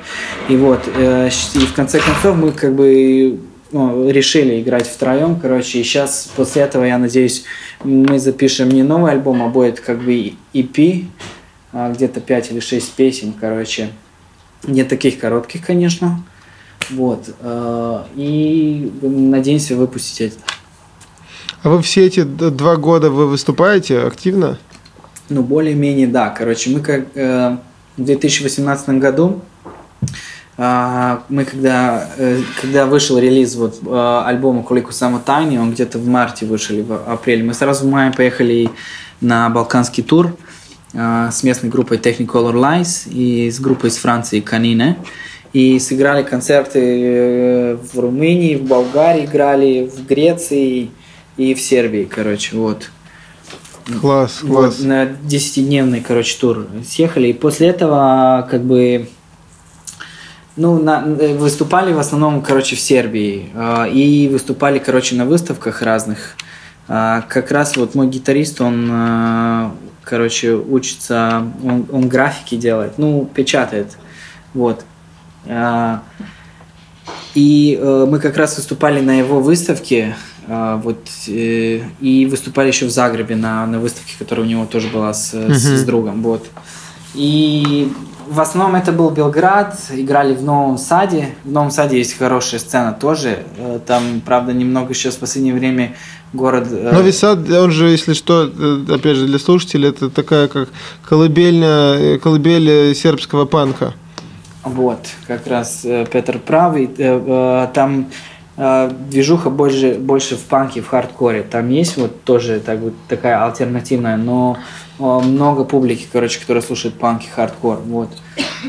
И вот, э, и в конце концов мы как бы ну, решили играть втроем, короче, и сейчас после этого, я надеюсь, мы запишем не новый альбом, а будет как бы EP, а, где-то 5 или 6 песен, короче, не таких коротких, конечно, вот. Э, и надеемся выпустить это. А вы все эти два года вы выступаете активно? Ну, более-менее, да. Короче, мы как э, в 2018 году э, мы когда, когда вышел релиз вот альбома Кулику Сама Тайни, он где-то в марте вышел, в апреле, мы сразу в мае поехали на балканский тур с местной группой Technicolor Lies и с группой из Франции Канине. И сыграли концерты э, в Румынии, в Болгарии играли, в Греции и в Сербии, короче, вот. Класс, вот, класс. На десятидневный, короче, тур съехали. И после этого, как бы, ну, на, э, выступали в основном, короче, в Сербии. Э, и выступали, короче, на выставках разных. Э, как раз вот мой гитарист, он, короче, учится, он, он графики делает, ну, печатает. Вот. А, и э, мы как раз выступали на его выставке, а, вот, э, и выступали еще в Загребе на, на выставке, которая у него тоже была с, uh-huh. с, с другом. Вот. И в основном это был Белград, играли в Новом Саде. В Новом Саде есть хорошая сцена тоже. Э, там, правда, немного сейчас в последнее время город... Новый Сад, он же, если что, опять же, для слушателей, это такая как колыбельная, колыбель сербского панка. Вот, как раз э, Петр правый. Э, э, там движуха больше, больше в панке, в хардкоре. Там есть вот тоже так, вот, такая альтернативная, но много публики, короче, которая слушает панки, хардкор. Вот.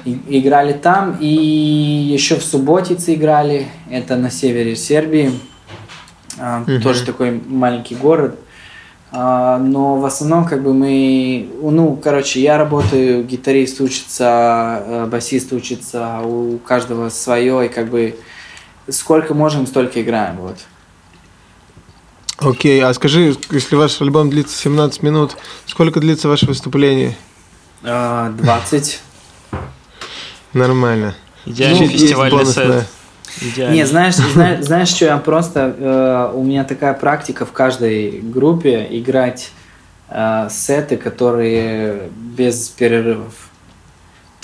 И, играли там, и еще в Субботице играли, это на севере Сербии. Угу. Тоже такой маленький город. А, но в основном как бы мы, ну, короче, я работаю, гитарист учится, э, басист учится, у каждого свое, и как бы сколько можем, столько играем, вот. Окей, okay, а скажи, если ваш альбом длится 17 минут, сколько длится ваше выступление? 20. Нормально. Идеальный ну, фестивальный сет. Идеально. Не, знаешь, [LAUGHS] знаешь, знаешь, что я просто... Э, у меня такая практика в каждой группе играть э, сеты, которые без перерывов.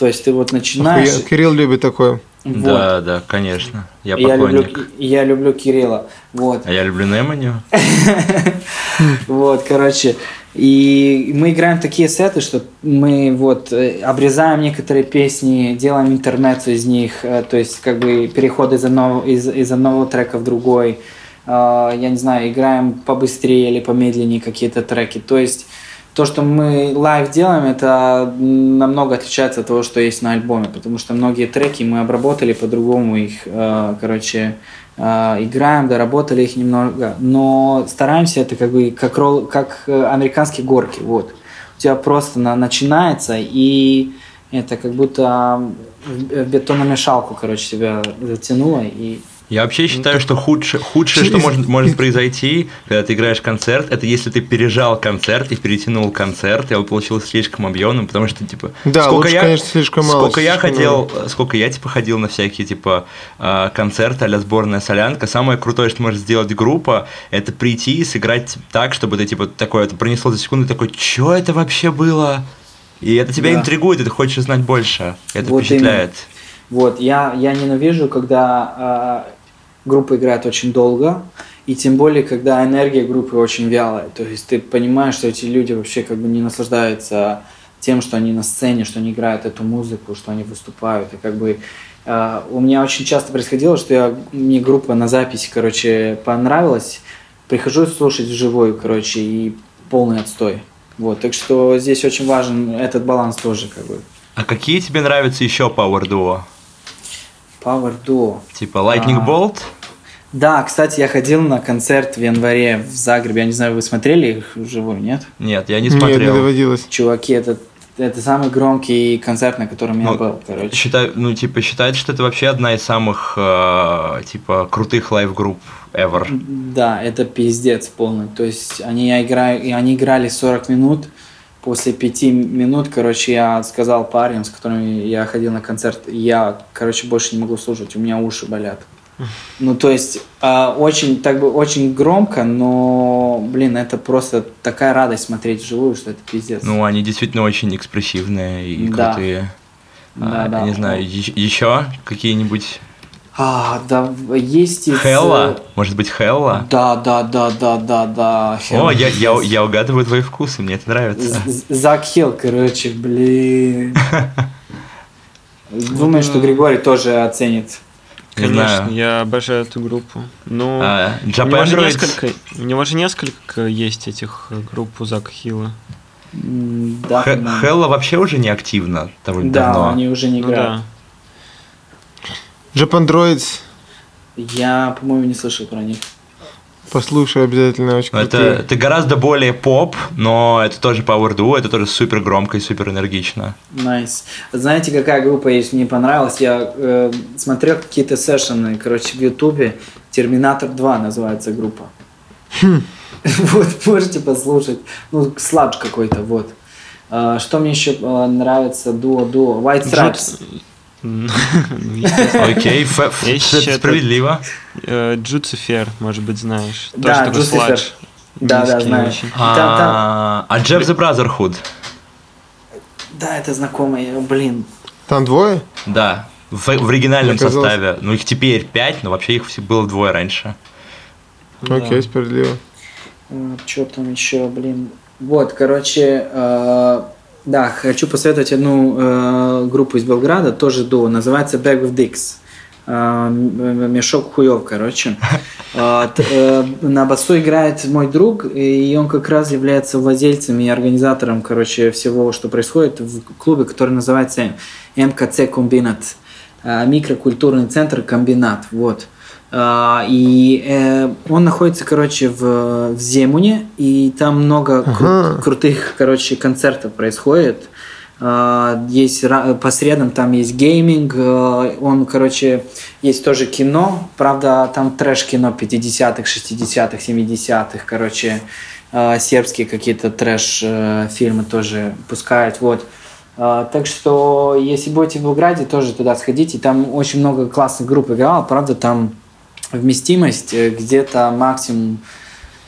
То есть ты вот начинаешь... Охуя, Кирилл любит такое. Вот. Да, да, конечно. Я поклонник. Я люблю, я люблю Кирилла. Вот. А я люблю Неманю. [LAUGHS] Вот, короче. И мы играем такие сеты, что мы вот э, обрезаем некоторые песни, делаем интернецию из них, э, то есть как бы переход из одного, из, из одного трека в другой. Э, я не знаю, играем побыстрее или помедленнее какие-то треки. То есть то, что мы live делаем, это намного отличается от того, что есть на альбоме, потому что многие треки мы обработали по-другому их, короче, а, играем, доработали их немного, но стараемся это как бы как, ролл, как э, американские горки, вот. У тебя просто на, начинается, и это как будто в бетономешалку, короче, тебя затянуло, и я вообще считаю, что худшее, худшее что может, может произойти, когда ты играешь концерт, это если ты пережал концерт и перетянул концерт, и он получился слишком объемным, потому что, типа, да, сколько лучше, я, конечно, слишком мало. Сколько я ходил, мало. сколько я, типа, ходил на всякие, типа, а, концерты а сборная солянка, самое крутое, что может сделать группа, это прийти и сыграть так, чтобы ты, типа, такое, это пронесло за секунду, такой, что это вообще было? И это тебя да. интригует, и ты хочешь узнать больше. Это вот впечатляет. Именно. Вот, я, я ненавижу, когда э, группа играет очень долго, и тем более, когда энергия группы очень вялая. То есть ты понимаешь, что эти люди вообще как бы не наслаждаются тем, что они на сцене, что они играют эту музыку, что они выступают. И как бы э, у меня очень часто происходило, что я, мне группа на записи, короче, понравилась, прихожу слушать вживую, короче, и полный отстой. Вот, так что здесь очень важен этот баланс тоже, как бы. А какие тебе нравятся еще Power Duo? Power Duo. Типа Lightning А. Bolt? Да, кстати, я ходил на концерт в январе в Загребе. Я не знаю, вы смотрели их вживую, нет? Нет, я не Нет, не смотрел. доводилось. Чуваки, это, это самый громкий концерт, на котором я Ну, был, короче. Считай, ну, типа, считают, что это вообще одна из самых, э, типа, крутых live-групп ever. Да, это пиздец полный. То есть они, играют, и они играли 40 минут. После пяти минут, короче, я сказал парням, с которыми я ходил на концерт, я, короче, больше не могу слушать, у меня уши болят. [LAUGHS] Ну, то есть, а, очень, так бы, очень громко, но, блин, это просто такая радость смотреть вживую, что это пиздец. Ну, они действительно очень экспрессивные и Да. крутые. Да, А, да. Не знаю, еще какие-нибудь... А, да, есть из... Хелла? Может быть, Хелла? Да, да, да, да, да, да. О, Хелла, я, я, пиздец. я угадываю твои вкусы, мне это нравится. Зак Хилл, короче, блин. [LAUGHS] Думаю, что Григорий тоже оценит. Не Конечно, я обожаю эту группу. Ну, А, у, него же несколько, у него же несколько есть этих э, групп у Зака Хилла. Да. Хелла вообще уже не активна довольно Да, давно. они уже не Ну играют. Да. Japandroids, Я, по-моему, не слышал про них. послушай обязательно, очень Это, крутые. это гораздо более поп, но это тоже Power Duo, это тоже супер громко и супер энергично. Nice. Знаете, какая группа есть? Мне понравилась. Я э, смотрел какие-то сессионы, короче, в Ютубе. Терминатор 2 называется группа. [LAUGHS] Вот, можете послушать. Ну, сладж какой-то, вот. А, Что мне еще э, нравится? Дуо-дуо. White Stripes. Ну. Окей, справедливо. Э, Джуцифер, может быть, знаешь. Да, Джуцифер. Да, да, знаю. А а Jeff the Brotherhood? Да, это знакомый. Блин. Там двое? Да, в, в оригинальном Мне казалось- составе. Ну, их теперь пять, но вообще их было двое раньше. Да. Окей, справедливо. Что там еще, блин. Вот, короче, э, да, хочу посоветовать одну э, группу из Белграда, тоже дуо, называется Bag of Dicks. Э, мешок хуев, короче. [LAUGHS] Э, э, на басу играет мой друг, и он как раз является владельцем и организатором, короче, всего, что происходит в клубе, который называется МКЦ Комбинат. Э, Микрокультурный центр Комбинат. Вот. А, И э, он находится, короче, в, в Земуне, и там много кру- Ага. крутых, короче, концертов происходит. А, Есть по средам там есть гейминг, э, он, короче, есть тоже кино, правда, там трэш-кино 50-х, 60-х, 70-х, короче, э, сербские какие-то трэш-фильмы тоже пускают, вот. А, Так что, если будете в Белграде, тоже туда сходите. Там очень много классных групп играло. Правда, там вместимость э, где-то максимум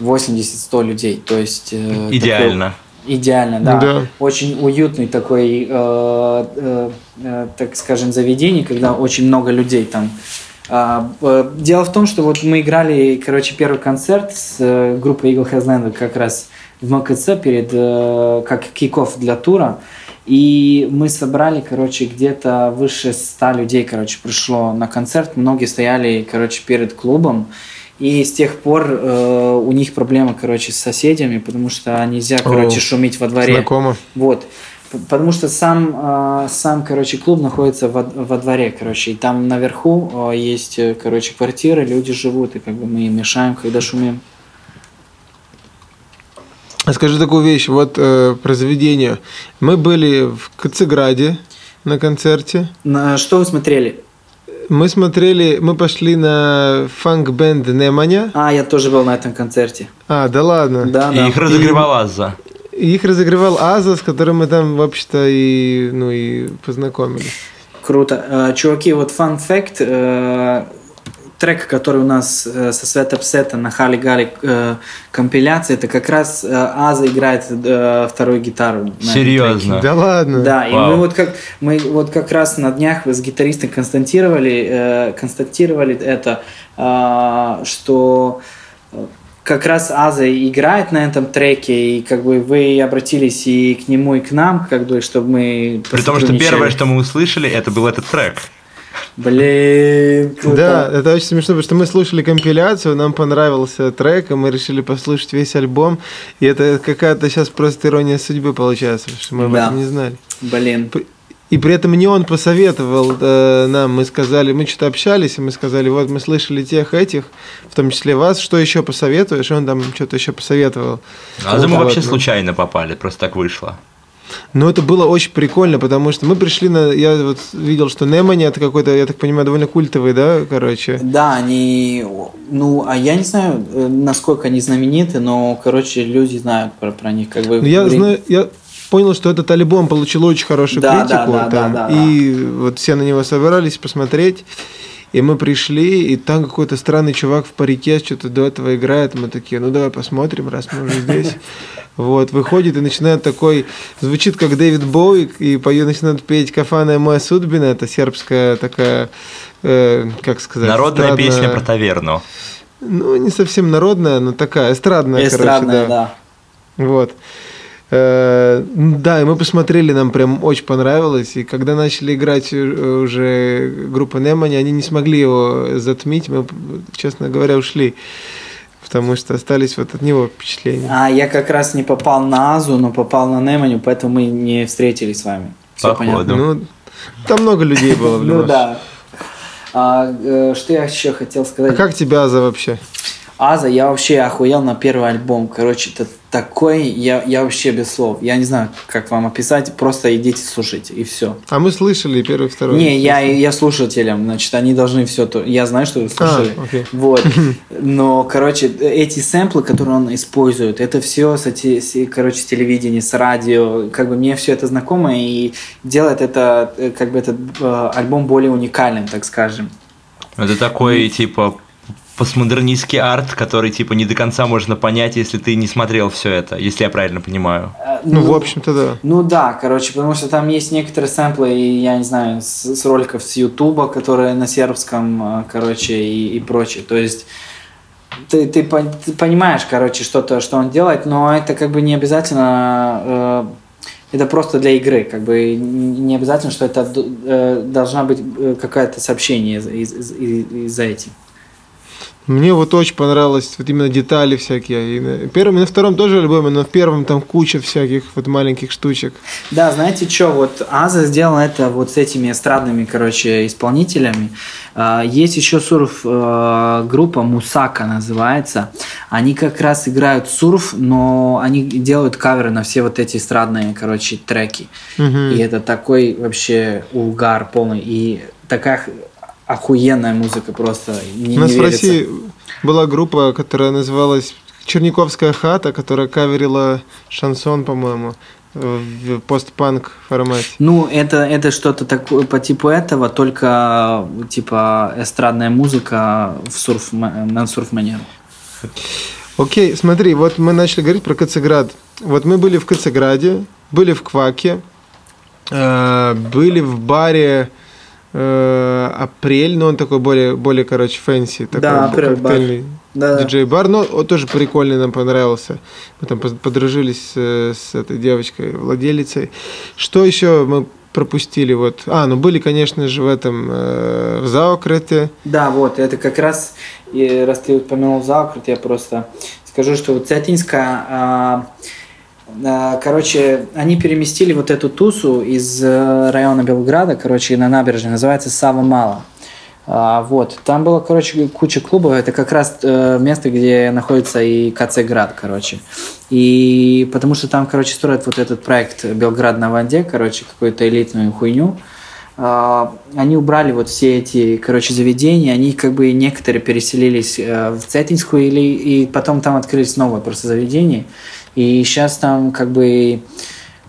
80-100 людей. То есть... э, Идеально. такой- идеально, да. Да. Очень уютный такой, э, э, э, так скажем, заведение, когда очень много людей там. А, Дело в том, что вот мы играли, короче, первый концерт с группой Eagle Has Landed как раз в МКЦ перед, как киков для тура. И мы собрали, короче, где-то выше 100 людей, короче, пришло на концерт. Многие стояли, короче, перед клубом. И с тех пор э, у них проблема, короче, с соседями, потому что нельзя, короче, О, шуметь во дворе. Знакомо. Вот. Потому что сам, э, сам, короче, клуб находится во, во дворе, короче, и там наверху э, есть, э, короче, квартиры, люди живут, и как бы мы им мешаем, когда шумим. А Скажи такую вещь, вот э, про заведение. Мы были в Кацеграде на концерте. На что вы смотрели? Мы смотрели, мы пошли на фанк-бенд Неманя. А, я тоже был на этом концерте. А, да ладно. Да, И да. их разогревал Аза. Их разогревал Аза, с которым мы там, вообще-то, и, ну, и познакомились. Круто. Э, Чуваки, вот fun fact, э, трек, который у нас э, со Светопсета на Хали Гали э, компиляции, это как раз э, Аза играет э, вторую гитару. Серьезно. Да ладно. Да, и Вау. мы вот как мы вот как раз на днях с гитаристом констатировали, э, констатировали это, а, что э, как раз Аза играет на этом треке, и как бы вы обратились и к нему, и к нам, как бы, чтобы мы При том, что первое, что мы услышали, это был этот трек. Блин, круто. Да, это очень смешно, потому что мы слушали компиляцию, нам понравился трек, и мы решили послушать весь альбом. И это какая-то сейчас просто ирония судьбы получается, потому что мы об Да. этом не знали. Блин. И при этом не он посоветовал э, нам, мы сказали, мы что-то общались, и мы сказали, вот мы слышали тех этих, в том числе вас, что еще посоветуешь, и он там что-то еще посоветовал. А мы вообще случайно попали, просто так вышло. Но это было очень прикольно, потому что мы пришли на... Я вот видел, что Немани это какой-то, я так понимаю, довольно культовый, да, короче. Да, они, ну, а я не знаю, э, насколько они знамениты, но, короче, люди знают про, про них, как бы. Ну, Я знаю, я понял, что этот альбом получил очень хорошую Да, критику, да, да, там, да, да, и вот все на него собирались посмотреть. И мы пришли, и там какой-то странный чувак в парике что-то до этого играет. Мы такие, ну давай посмотрим, раз мы уже здесь. [LAUGHS] Вот, выходит и начинает такой, звучит как Дэвид Боуи, и поет, начинает петь «Кафаная моя судьбина», это сербская такая, э, как сказать, Народная эстрадная- песня про таверну. Ну, не совсем народная, но такая, эстрадная, Эстрадная, короче, да. вот. Э, Да, и мы посмотрели, нам прям очень понравилось. И когда начали играть уже группа Немани, они не смогли его затмить. Мы, честно говоря, ушли. Потому что остались вот от него впечатления. А я как раз не попал на Азу, но попал на Неманю, поэтому мы не встретились с вами. Всё Походу. понятно. Ну, там много людей было в Ну да. А, э, что я еще хотел А сказать? как тебя Аза вообще? Аза, я вообще охуел на первый альбом. Короче, это такой, я, я вообще без слов. Я не знаю, как вам описать, просто идите слушайте, и все. А мы слышали первый, второй. Не, я, я слушателям, значит, они должны все то. Я знаю, что вы слушали. А, окей. Вот. [LAUGHS] Но, короче, эти сэмплы, которые он использует, это все, с, эти- с- короче, с телевидения, с радио. Как бы мне все это знакомо и делает это, э, как бы этот э, альбом более уникальным, так скажем. Это такой, типа, постмодернистский арт, который, типа, не до конца можно понять, если ты не смотрел все это, если я правильно понимаю. Э, Ну, в общем-то, да. Ну да, короче, потому что там есть некоторые сэмплы, и, я не знаю, с, с роликов с Ютуба, которые на сербском, э, короче, и, и прочее. То есть ты, ты, ты понимаешь, короче, что-то, что он делает, но это как бы не обязательно, э, это просто для игры, как бы не обязательно, что это э, должна быть какое-то сообщение из, из, из- из- этим. Мне вот очень понравилось вот именно детали всякие. И на первом, и на втором тоже альбоме, но в первом там куча всяких вот маленьких штучек. Да, знаете что, вот Аза сделал это вот с этими эстрадными, короче, исполнителями. А, Есть еще сурф э, группа Мусака называется. Они как раз играют сурф, но они делают каверы на все вот эти эстрадные, короче, треки. Мгм. И это такой вообще угар полный. И такая охуенная музыка просто. Не, У нас не в. России была группа, которая называлась Черниковская хата, которая каверила шансон, по-моему, в постпанк формате. Ну, это, это что-то такое по типу этого, только типа эстрадная музыка в сурф, на сурф-манеру. Окей, смотри, вот мы начали говорить про Кацеград. Вот мы были в Кацеграде, были в Кваке, э, были в баре э, Апрель, но он такой более, более короче, fancy. Такой Да, Апрель бар. коктейльный Да. диджей-бар, но он тоже прикольный, нам понравился. Мы там подружились э, с этой девочкой, владелицей. Что еще мы пропустили? Вот. А, ну были, конечно же, в этом, э, в Заокрете. Да, вот, это как раз, и раз ты упомянул Заукрут, я просто скажу, что вот Цятинская, а, а, короче, они переместили вот эту тусу из э, района Белграда, короче, на набережной, называется Сава Мала. А, вот, там было, короче, куча клубов, это как раз э, место, где находится и КЦ-град, короче. И потому что там, короче, строят вот этот проект Белград на воде, короче, какую-то элитную хуйню. Они убрали вот все эти, короче, заведения, они как бы некоторые переселились э, в Цетинскую или и потом там открылись новые просто заведения. И сейчас там как бы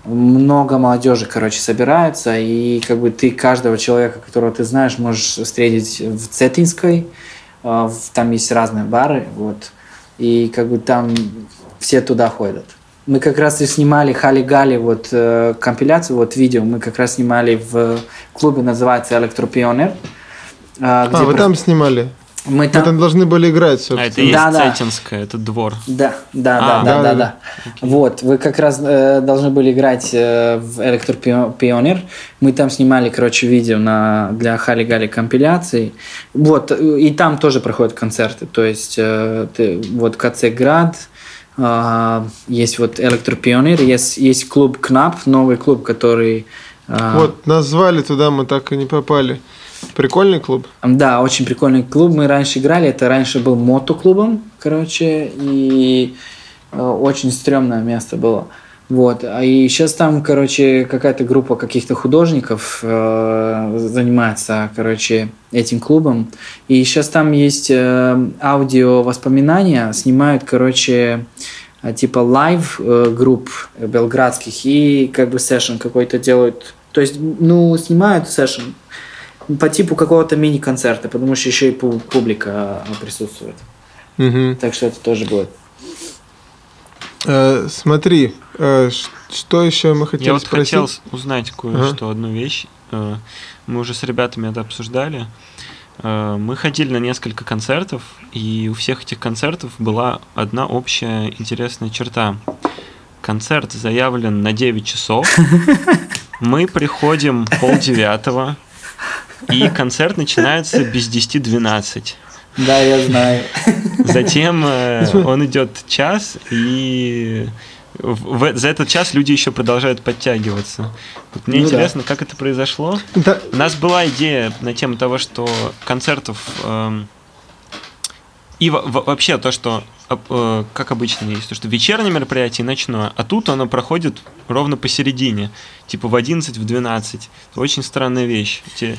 много молодежи, короче, собирается, и как бы ты каждого человека, которого ты знаешь, можешь встретить в Цетинской, э, там есть разные бары, вот, и как бы там все туда ходят. Мы как раз и снимали Хали-Гали, вот э, компиляцию, вот видео, мы как раз снимали в клубе, называется Электропионер. э, А, вы про- там снимали? Мы там... там должны были играть, А собственно. это и есть Да-да. Цетинская, это двор. Да, да, А, да, да, да, да-да-да. да. Вот, вы как раз э, должны были играть э, в Электропионер. Мы там снимали, короче, видео на, для Хали Гали компиляции. Вот, и там тоже проходят концерты. То есть, э, ты, вот КЦ Град, э, есть вот Электропионер, есть, есть клуб КНАП, новый клуб, который... э, Вот, нас звали туда, мы так и не попали. Прикольный клуб. Да, очень прикольный клуб. Мы раньше играли. Это раньше был мотоклубом, короче, и э, очень стрёмное место было. Вот. А и сейчас там, короче, какая-то группа каких-то художников э, занимается, короче, этим клубом. И сейчас там есть э, аудио воспоминания, снимают, короче, э, типа live э, групп белградских и как бы session какой-то делают. То есть, ну, снимают session по типу какого-то мини-концерта, потому что еще и пу- публика э, присутствует. Мгм. Так что это тоже будет. Э, смотри, э, что еще мы хотели Я вот спросить? хотел узнать кое-что, одну вещь. Э, Мы уже с ребятами это обсуждали. Э, Мы ходили на несколько концертов, и у всех этих концертов была одна общая интересная черта. Концерт заявлен на 9 часов. [LAUGHS] Мы приходим полдевятого, и концерт начинается без 10-12. Да, я знаю. Затем э, он идет час, и в- в- за этот час люди еще продолжают подтягиваться. Вот мне Ну да. интересно, как это произошло. Да, У нас была идея на тему того, что концертов эм, и во- во- вообще то, что э, как обычно есть, то, что вечернее мероприятие и ночное, а тут оно проходит ровно посередине, типа в 11, в 12. Это очень странная вещь. Те-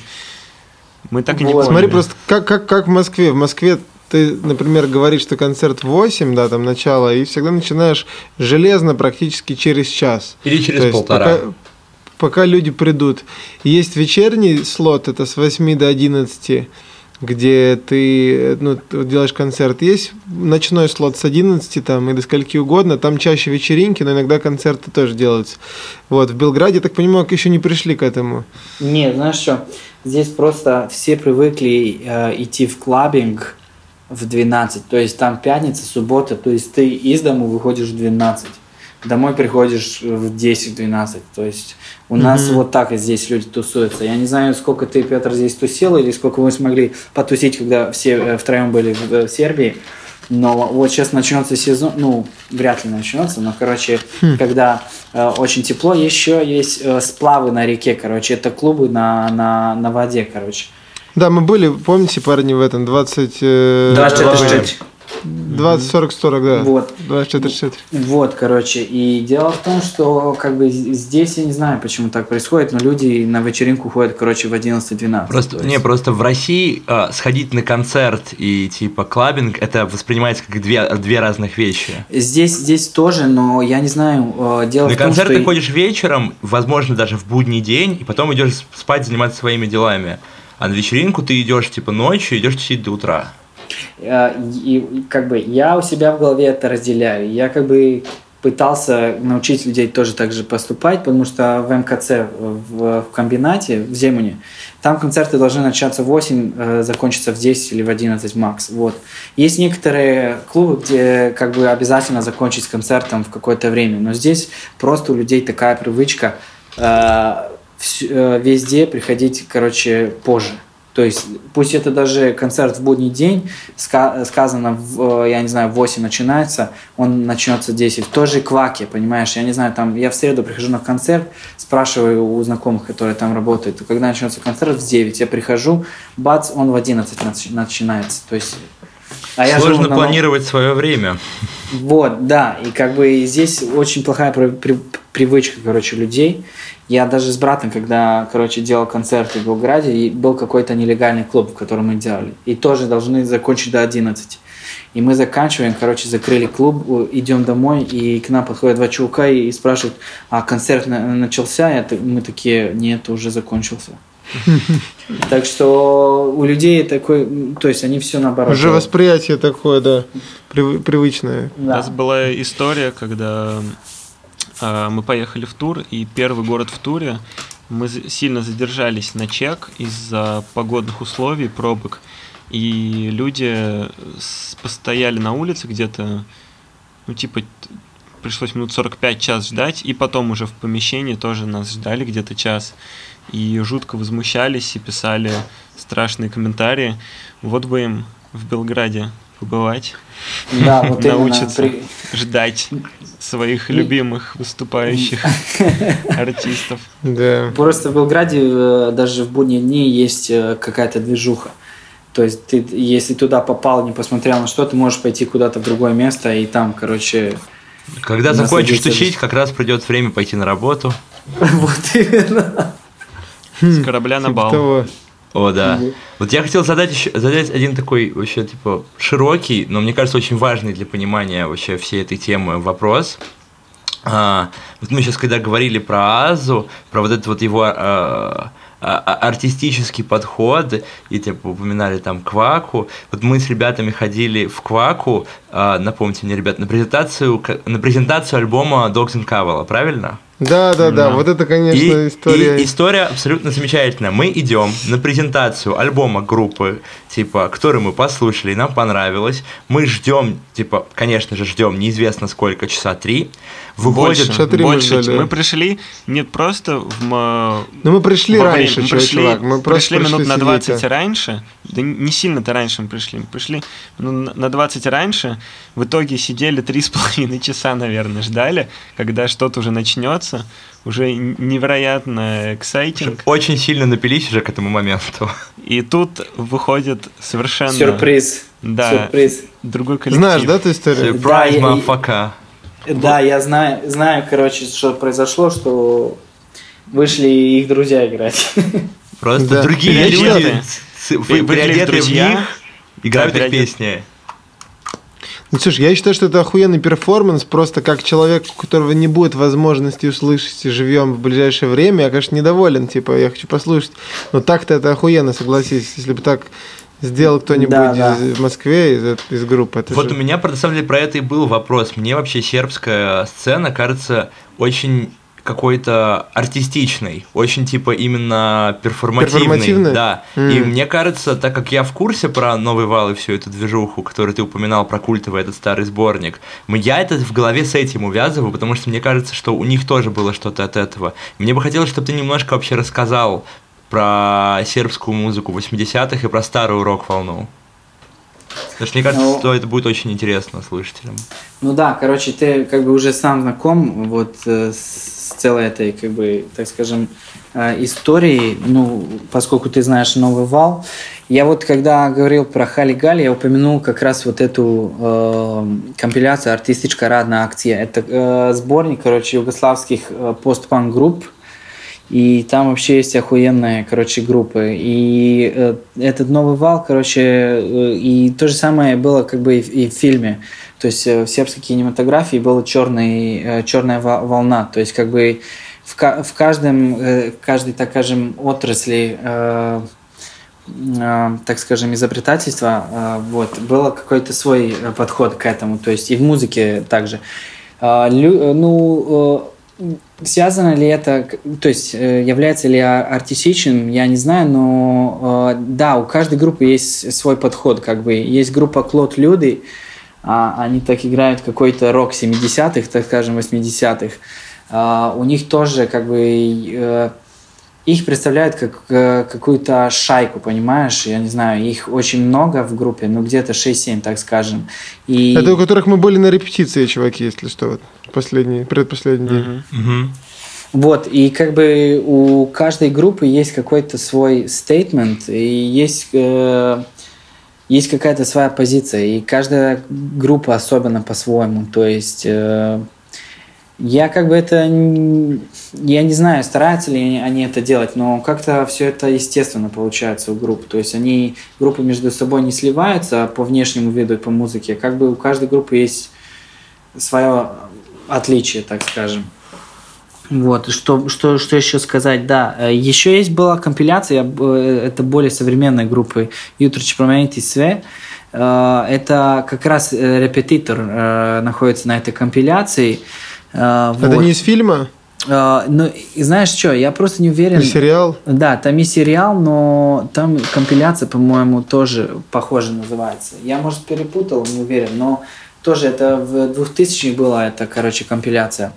Мы так и не поняли. Смотри, просто как, как, как в Москве. В Москве ты, например, говоришь, что концерт в 8, да, там начало, и всегда начинаешь железно практически через час. Или через То есть полтора. Пока, пока люди придут. Есть вечерний слот, это с 8 до 11, где ты ну, делаешь концерт. Есть ночной слот с 11 там, и до скольки угодно. Там чаще вечеринки, но иногда концерты тоже делаются. Вот, в Белграде, так понимаю, еще не пришли к этому. Не, знаешь что? Здесь просто все привыкли э, идти в клабинг в 12. То есть там пятница, суббота. То есть ты из дому выходишь в 12. Домой приходишь в 10-12. То есть у нас Мгм. вот так и здесь люди тусуются. Я не знаю, сколько ты, Петр, здесь тусил, или сколько вы смогли потусить, когда все э, втроем были в, э, Сербии. Но вот сейчас начнется сезон, ну, вряд ли начнется, но, короче, когда э, очень тепло, еще есть э, сплавы на реке, короче, это клубы на, на, на воде, короче. Да, мы были, помните, парни, в этом 20... э, 24 20, 40, 40, да. Вот. 24, 60. Вот, короче, и дело в том, что как бы здесь я не знаю, почему так происходит, но люди на вечеринку ходят, короче, в 11-12. Просто, есть- не, просто в России э, сходить на концерт и типа клабинг это воспринимается как две, две разных вещи. Здесь, здесь тоже, но я не знаю, э, дело на в том, концерт что... ты ходишь вечером, возможно, даже в будний день, и потом идешь спать, заниматься своими делами. А на вечеринку ты идешь типа ночью, идешь тусить до утра. Э, И, как бы я у себя в голове это разделяю. Я как бы пытался научить людей тоже так же поступать, потому что в МКЦ, в, в комбинате, в Земуне, там концерты должны начаться в 8, э, закончиться в 10 или в 11 макс. Вот. Есть некоторые клубы, где как бы обязательно закончить с концертом в какое-то время, но здесь просто у людей такая привычка э, э, везде приходить, короче, позже. То есть, пусть это даже концерт в будний день, ска- сказано, в, э, я не знаю, в 8 начинается, он начнется в 10. В той же Кваке, понимаешь, я не знаю, там, я в среду прихожу на концерт, спрашиваю у знакомых, которые там работают, когда начнется концерт в 9, я прихожу, бац, он в 11 нач- начинается. То есть, а я живу Сложно на- планировать свое время. вот, да, и как бы здесь очень плохая при- при- привычка, короче, людей. Я даже с братом, когда, короче, делал концерты в Белграде, и был какой-то нелегальный клуб, в котором мы делали. И тоже должны закончить до 11. И мы заканчиваем, короче, закрыли клуб, идем домой, и к нам подходят два чувака и, и спрашивают, а концерт на- начался? И это- мы такие, нет, уже закончился. [LAUGHS] Так что у людей такой, то есть они все наоборот. Уже восприятие такое, да, прив- привычное. У Да. нас была история, когда мы поехали в тур, и первый город в туре мы сильно задержались на чек из-за погодных условий, пробок. и люди с- постояли на улице где-то, ну, типа, пришлось минут 45 час ждать, и потом уже в помещении тоже нас ждали где-то час, и жутко возмущались и писали страшные комментарии. Вот бы им в Белграде побывать, Да, вот [LAUGHS] научиться при- ждать своих И- любимых выступающих [LAUGHS] артистов. Да. Просто в Белграде э, даже в будние дни есть э, какая-то движуха. То есть ты, если туда попал, не посмотрел на что, ты можешь пойти куда-то в другое место и там, короче, Когда закончишь тусить, как раз придет время пойти на работу. [LAUGHS] вот именно. С корабля на Типа бал. О, да. Мгм. Вот я хотел задать еще задать один такой вообще типа широкий, но мне кажется очень важный для понимания вообще всей этой темы вопрос. А, вот мы сейчас когда говорили про Азу, про вот этот вот его а, а, а, артистический подход, и типа упоминали там Кваку. Вот мы с ребятами ходили в Кваку, а, напомните мне, ребят, на презентацию на презентацию альбома Dogs and Cavalla, правильно? Да, да, да. Да. Вот это, конечно, И, история. и история абсолютно замечательная. Мы идем на презентацию альбома группы, типа, который мы послушали, и нам понравилось. Мы ждем, типа, конечно же, ждем неизвестно сколько, часа три. Выходит, Больше, часа три мы больше. ждали. Мы пришли не просто в... м- Ну, мы пришли во раньше, мы чё, пришли, чувак. Мы просто пришли минут на сидеть, 20 а. раньше. Да не сильно-то раньше мы пришли. Мы пришли ну, на на 20 раньше. В итоге сидели три с половиной часа, наверное, ждали, когда что-то уже начнется. Уже невероятно эксайтинг. очень сильно напились уже к этому моменту. И тут выходит совершенно... Сюрприз. Да, Сюрприз. другой коллектив. Знаешь, да, эту историю? Да, Surprise, я- motherfucker. Да, я знаю, знаю, короче, что произошло, что вышли их друзья играть. [LAUGHS] Просто Да. другие люди, переодетые в друзья. них, играют их песни. Ну, слушай, я считаю, что это охуенный перформанс, просто как человек, у которого не будет возможности услышать живьем в ближайшее время, я, конечно, недоволен, типа, я хочу послушать. Но так-то это охуенно, согласись. Если бы так сделал кто-нибудь Да, да. из- в Москве из, из группы, это Вот же- у меня, на самом деле, про это и был вопрос. Мне вообще сербская сцена кажется очень какой-то артистичной, очень типа именно перформативной. Да. М. И мне кажется, так как я в курсе про новый вал и всю эту движуху, которую ты упоминал про культовый этот старый сборник, я это в голове с этим увязываю, потому что мне кажется, что у них тоже было что-то от этого. Мне бы хотелось, чтобы ты немножко вообще рассказал про сербскую музыку 80-х и про старую рок-волну. Потому что мне кажется, Ну- что это будет очень интересно слушателям. Ну да, короче, ты как бы уже сам знаком вот э, с целой этой, как бы, так скажем, э, историей, ну, поскольку ты знаешь новый вал. Я вот когда говорил про Хали Гали, я упомянул как раз вот эту э, компиляцию «Артистичка радна акция». Это э, сборник, короче, югославских э, постпанк групп, и там вообще есть охуенные, короче, группы. И э, этот новый вал, короче, э, и то же самое было как бы и и в фильме. То есть э, в сербской кинематографии была черный, э, черная волна. То есть как бы в, в каждом, э, каждой, так скажем, отрасли э, э, так скажем, изобретательства, э, вот, было какой-то свой э, подход к этому, то есть и в музыке также. А, лю- э, ну, э, связано ли это, то есть э, является ли артистичным, я не знаю, но э, да, у каждой группы есть свой подход, как бы. Есть группа Клод Люди, а, они так играют какой-то рок 70-х, так скажем, 80-х. А, у них тоже как бы э, их представляют как э, какую-то шайку, понимаешь? Я не знаю, их очень много в группе, ну где-то 6-7, так скажем. И... Это у которых мы были на репетиции, чуваки, если что, вот, последний, предпоследний день. Мгм. Вот, и как бы у каждой группы есть какой-то свой стейтмент, и есть, э, есть какая-то своя позиция, и каждая группа особенно по-своему. То есть э, я как бы это... Я не знаю, стараются ли они- это делать, но как-то все это естественно получается у групп. То есть они, группы между собой не сливаются по внешнему виду и по музыке. Как бы у каждой группы есть свое отличие, так скажем. Вот, что, что, что еще сказать, да. э, Еще есть была компиляция, э, это более современной группы «Ютрич променить све». Э, Это как раз э, репетитор находится на этой компиляции. Это вот. не из фильма? А, ну, знаешь что, я просто не уверен. И сериал? Да, там и сериал, но там компиляция, по-моему, тоже похоже называется. Я, может, перепутал, не уверен, но тоже это в 2000 была это, короче, компиляция.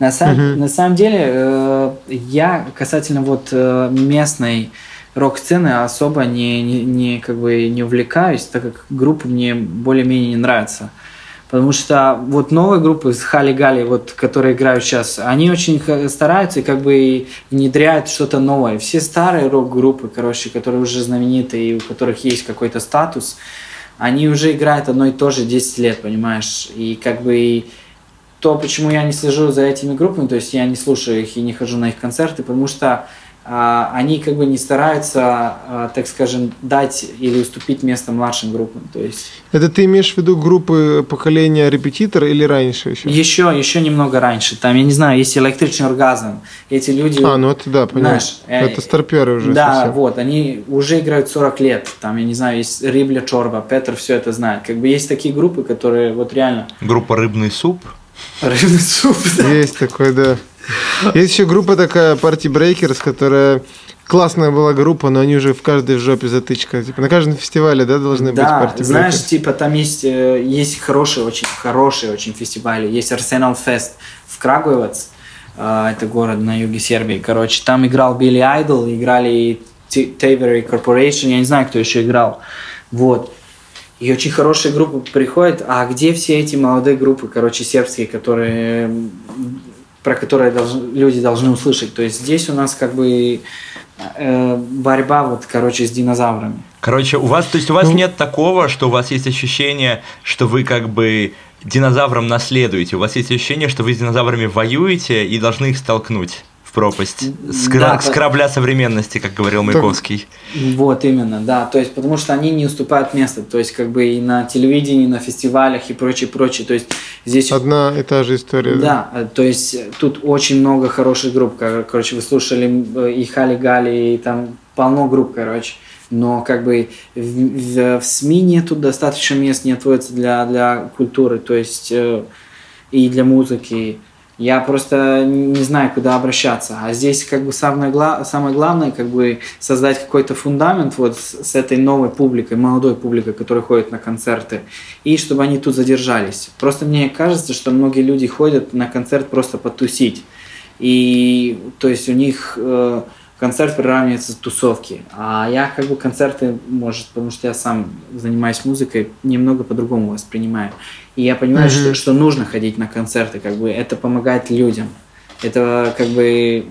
На, сам, Мгм. на самом деле, э, я касательно вот э, местной рок-сцены особо не, не, не, как бы не увлекаюсь, так как группы мне более-менее не нравятся. Потому что вот новые группы с Хали Гали, вот, которые играют сейчас, они очень стараются и как бы внедряют что-то новое. Все старые рок-группы, короче, которые уже знаменитые и у которых есть какой-то статус, они уже играют одно и то же 10 лет, понимаешь? И как бы то, почему я не слежу за этими группами, то есть я не слушаю их и не хожу на их концерты, потому что они как бы не стараются, а, так скажем, дать или уступить место младшим группам. То есть Это ты имеешь в виду группы поколения репетитор или раньше еще? еще, еще немного раньше. Там, я не знаю, есть электричный оргазм. Эти люди... А, ну это да, понятно. Знаешь, э, это старперы уже Да, совсем. вот, они уже играют 40 лет. Там, я не знаю, есть Рибля Чорба, Петр все это знает. Как бы есть такие группы, которые вот реально... Группа «Рыбный суп». [LAUGHS] Рыбный суп, да. Есть такой, да. Есть еще группа такая, Party Breakers, которая классная была группа, но они уже в каждой жопе затычка. Типа на каждом фестивале, да, должны Да, быть Party знаешь, типа там есть, э, есть хорошие, очень хорошие очень фестивали. Есть Арсенал Фест в Крагуевац, э, это город на юге Сербии. Короче, там играл Билли Айдол, играли Tavery Corporation, я не знаю, кто еще играл. Вот. И очень хорошие группы приходят. А где все эти молодые группы, короче, сербские, которые про которые должны, люди должны услышать. То есть здесь у нас как бы э, борьба вот, короче, с динозаврами. Короче, у вас, то есть у вас Ну- нет такого, что у вас есть ощущение, что вы как бы динозаврам наследуете. У вас есть ощущение, что вы с динозаврами воюете и должны их столкнуть в пропасть. С, Да, с корабля современности, как говорил Так- Маяковский. Вот именно, да. То есть, потому что они не уступают места. То есть, как бы и на телевидении, и на фестивалях и прочее, прочее. То есть, здесь... Одна и та же история. Да, э, то есть тут очень много хороших групп. Кор- Короче, вы слушали э, и Хали Гали, и там полно групп, короче. Но как бы в, в- в СМИ нету достаточно мест, не отводится для, для культуры, то есть э, и для музыки. Я просто не знаю, куда обращаться. А здесь как бы самое, гла- самое главное как бы создать какой-то фундамент вот с, с этой новой публикой, молодой публикой, которая ходит на концерты, и чтобы они тут задержались. Просто мне кажется, что многие люди ходят на концерт просто потусить. И то есть у них э, концерт приравнивается к тусовке. А я как бы концерты, может, потому что я сам занимаюсь музыкой, немного по-другому воспринимаю. И я понимаю, Мгм. что, что нужно ходить на концерты, как бы это помогает людям. Это как бы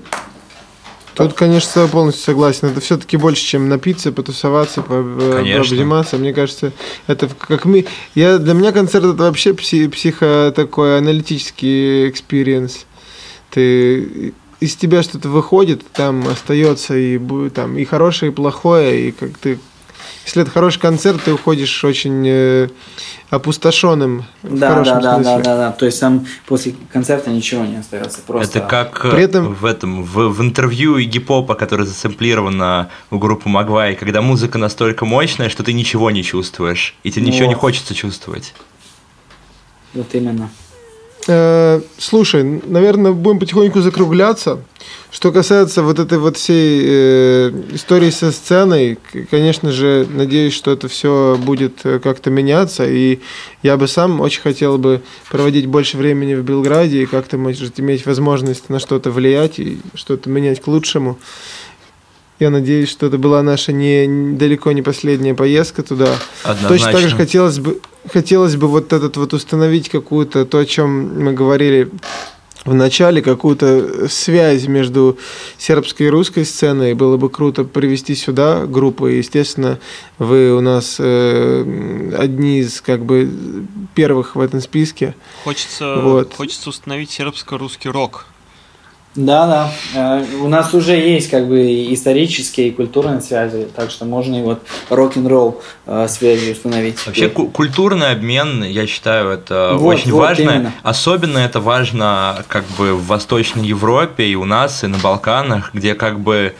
Тут, конечно, полностью согласен. Это все-таки больше, чем напиться, потусоваться, по- э, Конечно. пообниматься. Мне кажется, это как мы. Я для меня концерт это вообще пси- психо такой аналитический experience. Ты из тебя что-то выходит, там остается и там и хорошее, и плохое, и как ты. Если это хороший концерт, ты уходишь очень э, опустошенным да, да, да, да, да, да. То есть там после концерта ничего не остается. Просто Это как При э, этом- в этом в, в интервью Игги Попа, которое засэмплировано у группы Магвай, когда музыка настолько мощная, что ты ничего не чувствуешь, и тебе ничего не Вот. хочется чувствовать. вот именно. Э, Слушай, наверное, будем потихоньку закругляться. Что касается вот этой вот всей э, истории со сценой, конечно же, надеюсь, что это все будет э, как-то меняться. И я бы сам очень хотел бы проводить больше времени в Белграде и как-то, может, иметь возможность на что-то влиять и что-то менять к лучшему. Я надеюсь, что это была наша не, не- далеко не последняя поездка туда. Однозначно. Точно так же хотелось бы, хотелось бы вот этот вот установить какую-то, то, о чем мы говорили в начале, какую-то связь между сербской и русской сценой. Было бы круто привести сюда группы. И, Естественно, вы у нас э, одни из как бы первых в этом списке. Хочется, Вот. хочется установить сербско-русский рок. Да, да. Э, У нас уже есть как бы исторические и культурные связи, так что можно и вот рок-н-ролл э, связи установить. Вообще ку- культурный обмен, я считаю, это Вот, очень вот важно. именно. Особенно это важно как бы в Восточной Европе и у нас, и на Балканах, где как бы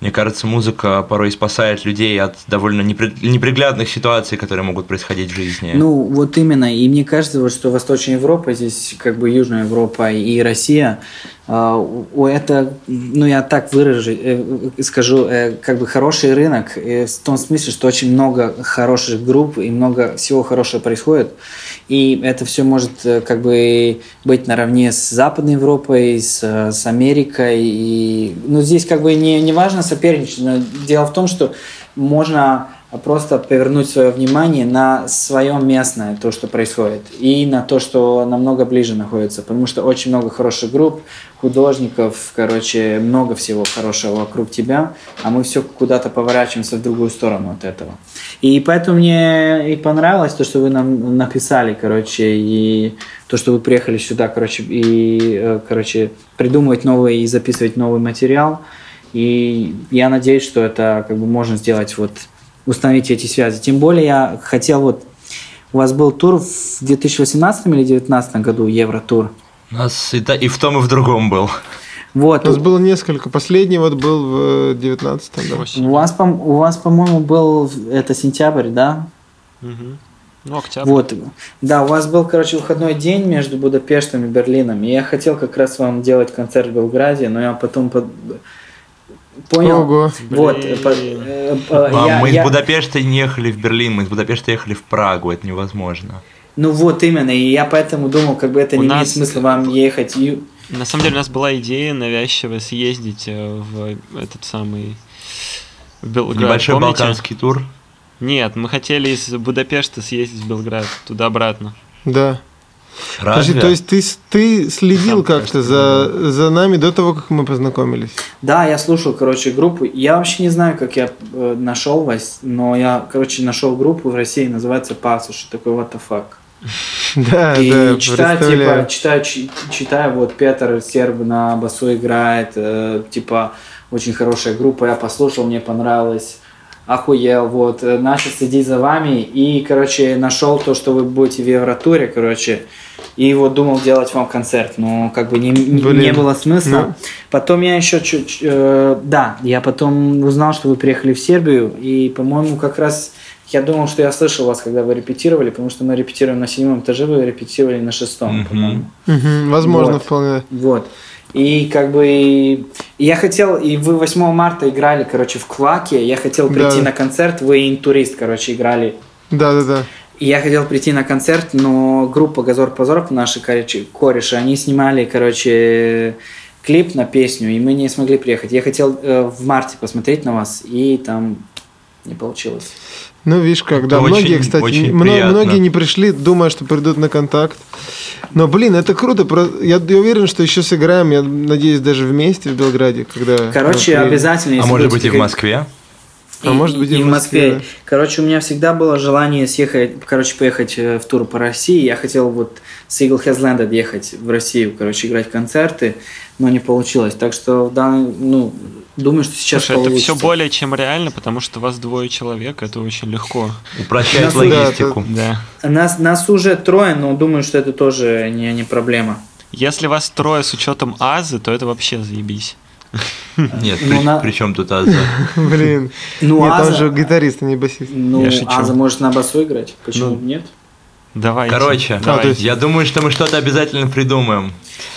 Мне кажется, музыка порой спасает людей от довольно неприглядных ситуаций, которые могут происходить в жизни. Ну, вот именно. И мне кажется, что Восточная Европа, здесь как бы Южная Европа и Россия, у это, ну я так выражу, э, скажу, э, как бы хороший рынок э, в том смысле, что очень много хороших групп и много всего хорошего происходит, и это все может как бы быть наравне с Западной Европой, с, с Америкой, и ну здесь как бы не, не важно соперничать, но дело в том, что можно просто повернуть свое внимание на свое местное, то, что происходит, и на то, что намного ближе находится, потому что очень много хороших групп, художников, короче, много всего хорошего вокруг тебя, а мы все куда-то поворачиваемся в другую сторону от этого. И поэтому мне и понравилось то, что вы нам написали, короче, и то, что вы приехали сюда, короче, и, э, короче, придумывать новый и записывать новый материал. И я надеюсь, что это как бы можно сделать вот установить эти связи. Тем более я хотел вот... У вас был тур в 2018 или 2019 году, Евротур? У нас и, и в том, и в другом был. Вот. У нас было несколько. Последний вот был в 19-м. Да. У вас, по, у вас, по-моему, был это сентябрь, да? Угу. Ну, октябрь. Вот. Да, у вас был, короче, выходной день между Будапештом и Берлином. И я хотел как раз вам делать концерт в Белграде, но я потом Понял. Ого. Вот. Э, э, а, я, мы я... из Будапешта не ехали в Берлин, мы из Будапешта ехали в Прагу, это невозможно. Ну вот именно, и я поэтому думал, как бы это у не нас... имеет смысла вам ехать. На самом деле у нас была идея навязчиво съездить э, в этот самый в Белград. Небольшой Помните? балканский тур. Нет, мы хотели из Будапешта съездить в Белград, туда-обратно. Да. Разве? Подожди, то есть ты, ты следил как-то за, за нами до того, как мы познакомились? Да, я слушал, короче, группу. Я вообще не знаю, как я э, нашел вас, но я, короче, нашел группу в России, называется Пасуш. Такой what the fuck. [LAUGHS] Да, и да, читаю, типа, читаю, читаю, вот Петр Серб на басу играет, э, типа, очень хорошая группа, я послушал, мне понравилось охуел, вот, э, начал следить за вами и, короче, нашел то, что вы будете в Евротуре, короче, и вот думал делать вам концерт, но как бы не, не было смысла. Ну. Потом я еще чуть, э, да, я потом узнал, что вы приехали в Сербию, и, по-моему, как раз я думал, что я слышал вас, когда вы репетировали, потому что мы репетируем на седьмом этаже, вы репетировали на шестом, mm-hmm. по-моему. Mm-hmm. Возможно, вот. вполне. Вот. И как бы я хотел, и вы 8 марта играли, короче, в Кваке, я хотел прийти да. на концерт, вы интурист, короче, играли. Да, да, да. И я хотел прийти на концерт, но группа Газор Позор, наши короче, кореши, они снимали, короче, клип на песню, и мы не смогли приехать. Я хотел э, в марте посмотреть на вас, и там не получилось. Ну, видишь, когда многие, кстати, очень многие не пришли, думая, что придут на контакт. Но, блин, это круто. Я, я уверен, что еще сыграем, я надеюсь, даже вместе в Белграде, когда. Короче, обязательно. А может быть и в Москве? А и, может быть и, и в Москве. Москве. Короче, у меня всегда было желание съехать, короче, поехать э, в тур по России. Я хотел вот с Eagle Has ехать в Россию, короче, играть концерты, но не получилось. Так что, да, ну, думаю, что сейчас Слушай, получится. это все более чем реально, потому что вас двое человек, это очень легко. Упрощает логистику. Да. Нас, нас уже трое, но думаю, что это тоже не, не проблема. Если вас трое с учетом Азы, то это вообще заебись. [LAUGHS] Нет, ну, при, на... при чем тут Аза? [LAUGHS] Блин. Ну, нет, Аза... он же гитарист, а не басист. Ну, я Аза может на басу играть. Почему ну, нет? Давай. Короче, давайте. я думаю, что мы что-то обязательно придумаем.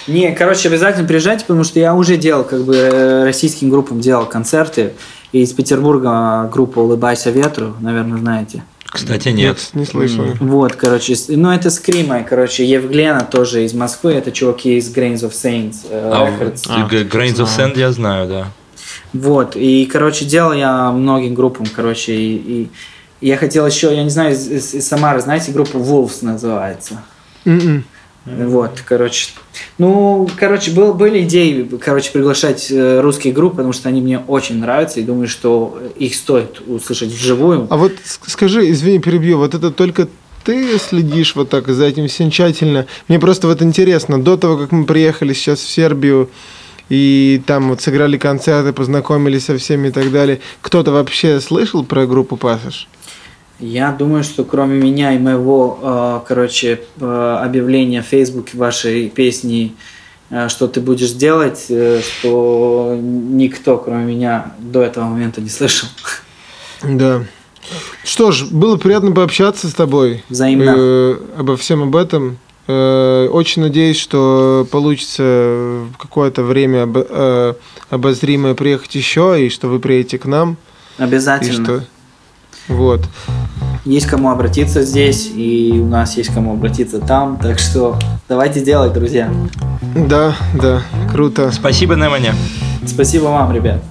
Не, короче, обязательно приезжайте, потому что я уже делал, как бы, э, российским группам делал концерты. И из Петербурга группа «Улыбайся ветру», наверное, знаете. Кстати, нет. нет не слышал. Вот, короче, ну это Скрима, короче, Евглена тоже из Москвы, это чуваки из Grains of Saints э, а. А, Grains of Sand я знаю, да. Вот, и, короче, делал я многим группам, короче, и, и я хотел еще, я не знаю, из, из, из Самары, знаете, группа Wolves называется? Mm-mm. Вот, короче. Ну, короче, был, были идеи, короче, приглашать э, русские группы, потому что они мне очень нравятся, и думаю, что их стоит услышать вживую. А вот скажи, извини, перебью, вот это только ты следишь вот так за этим всем тщательно. Мне просто вот интересно, до того, как мы приехали сейчас в Сербию, и там вот сыграли концерты, познакомились со всеми и так далее, кто-то вообще слышал про группу «Пассаж»? Я думаю, что кроме меня и моего, э, короче, э, объявления в Фейсбуке вашей песни э, что ты будешь делать, что никто, кроме меня, до этого момента не слышал. Да. Что ж, было приятно пообщаться с тобой. Взаимно. Э, обо всем об этом. Э, очень надеюсь, что получится в какое-то время об- э, обозримое приехать еще, и что вы приедете к нам. И Обязательно. что... Вот. Есть кому обратиться здесь, и у нас есть кому обратиться там, так что давайте делать, друзья. Да, да, круто. Спасибо, Немани. Спасибо вам, ребят.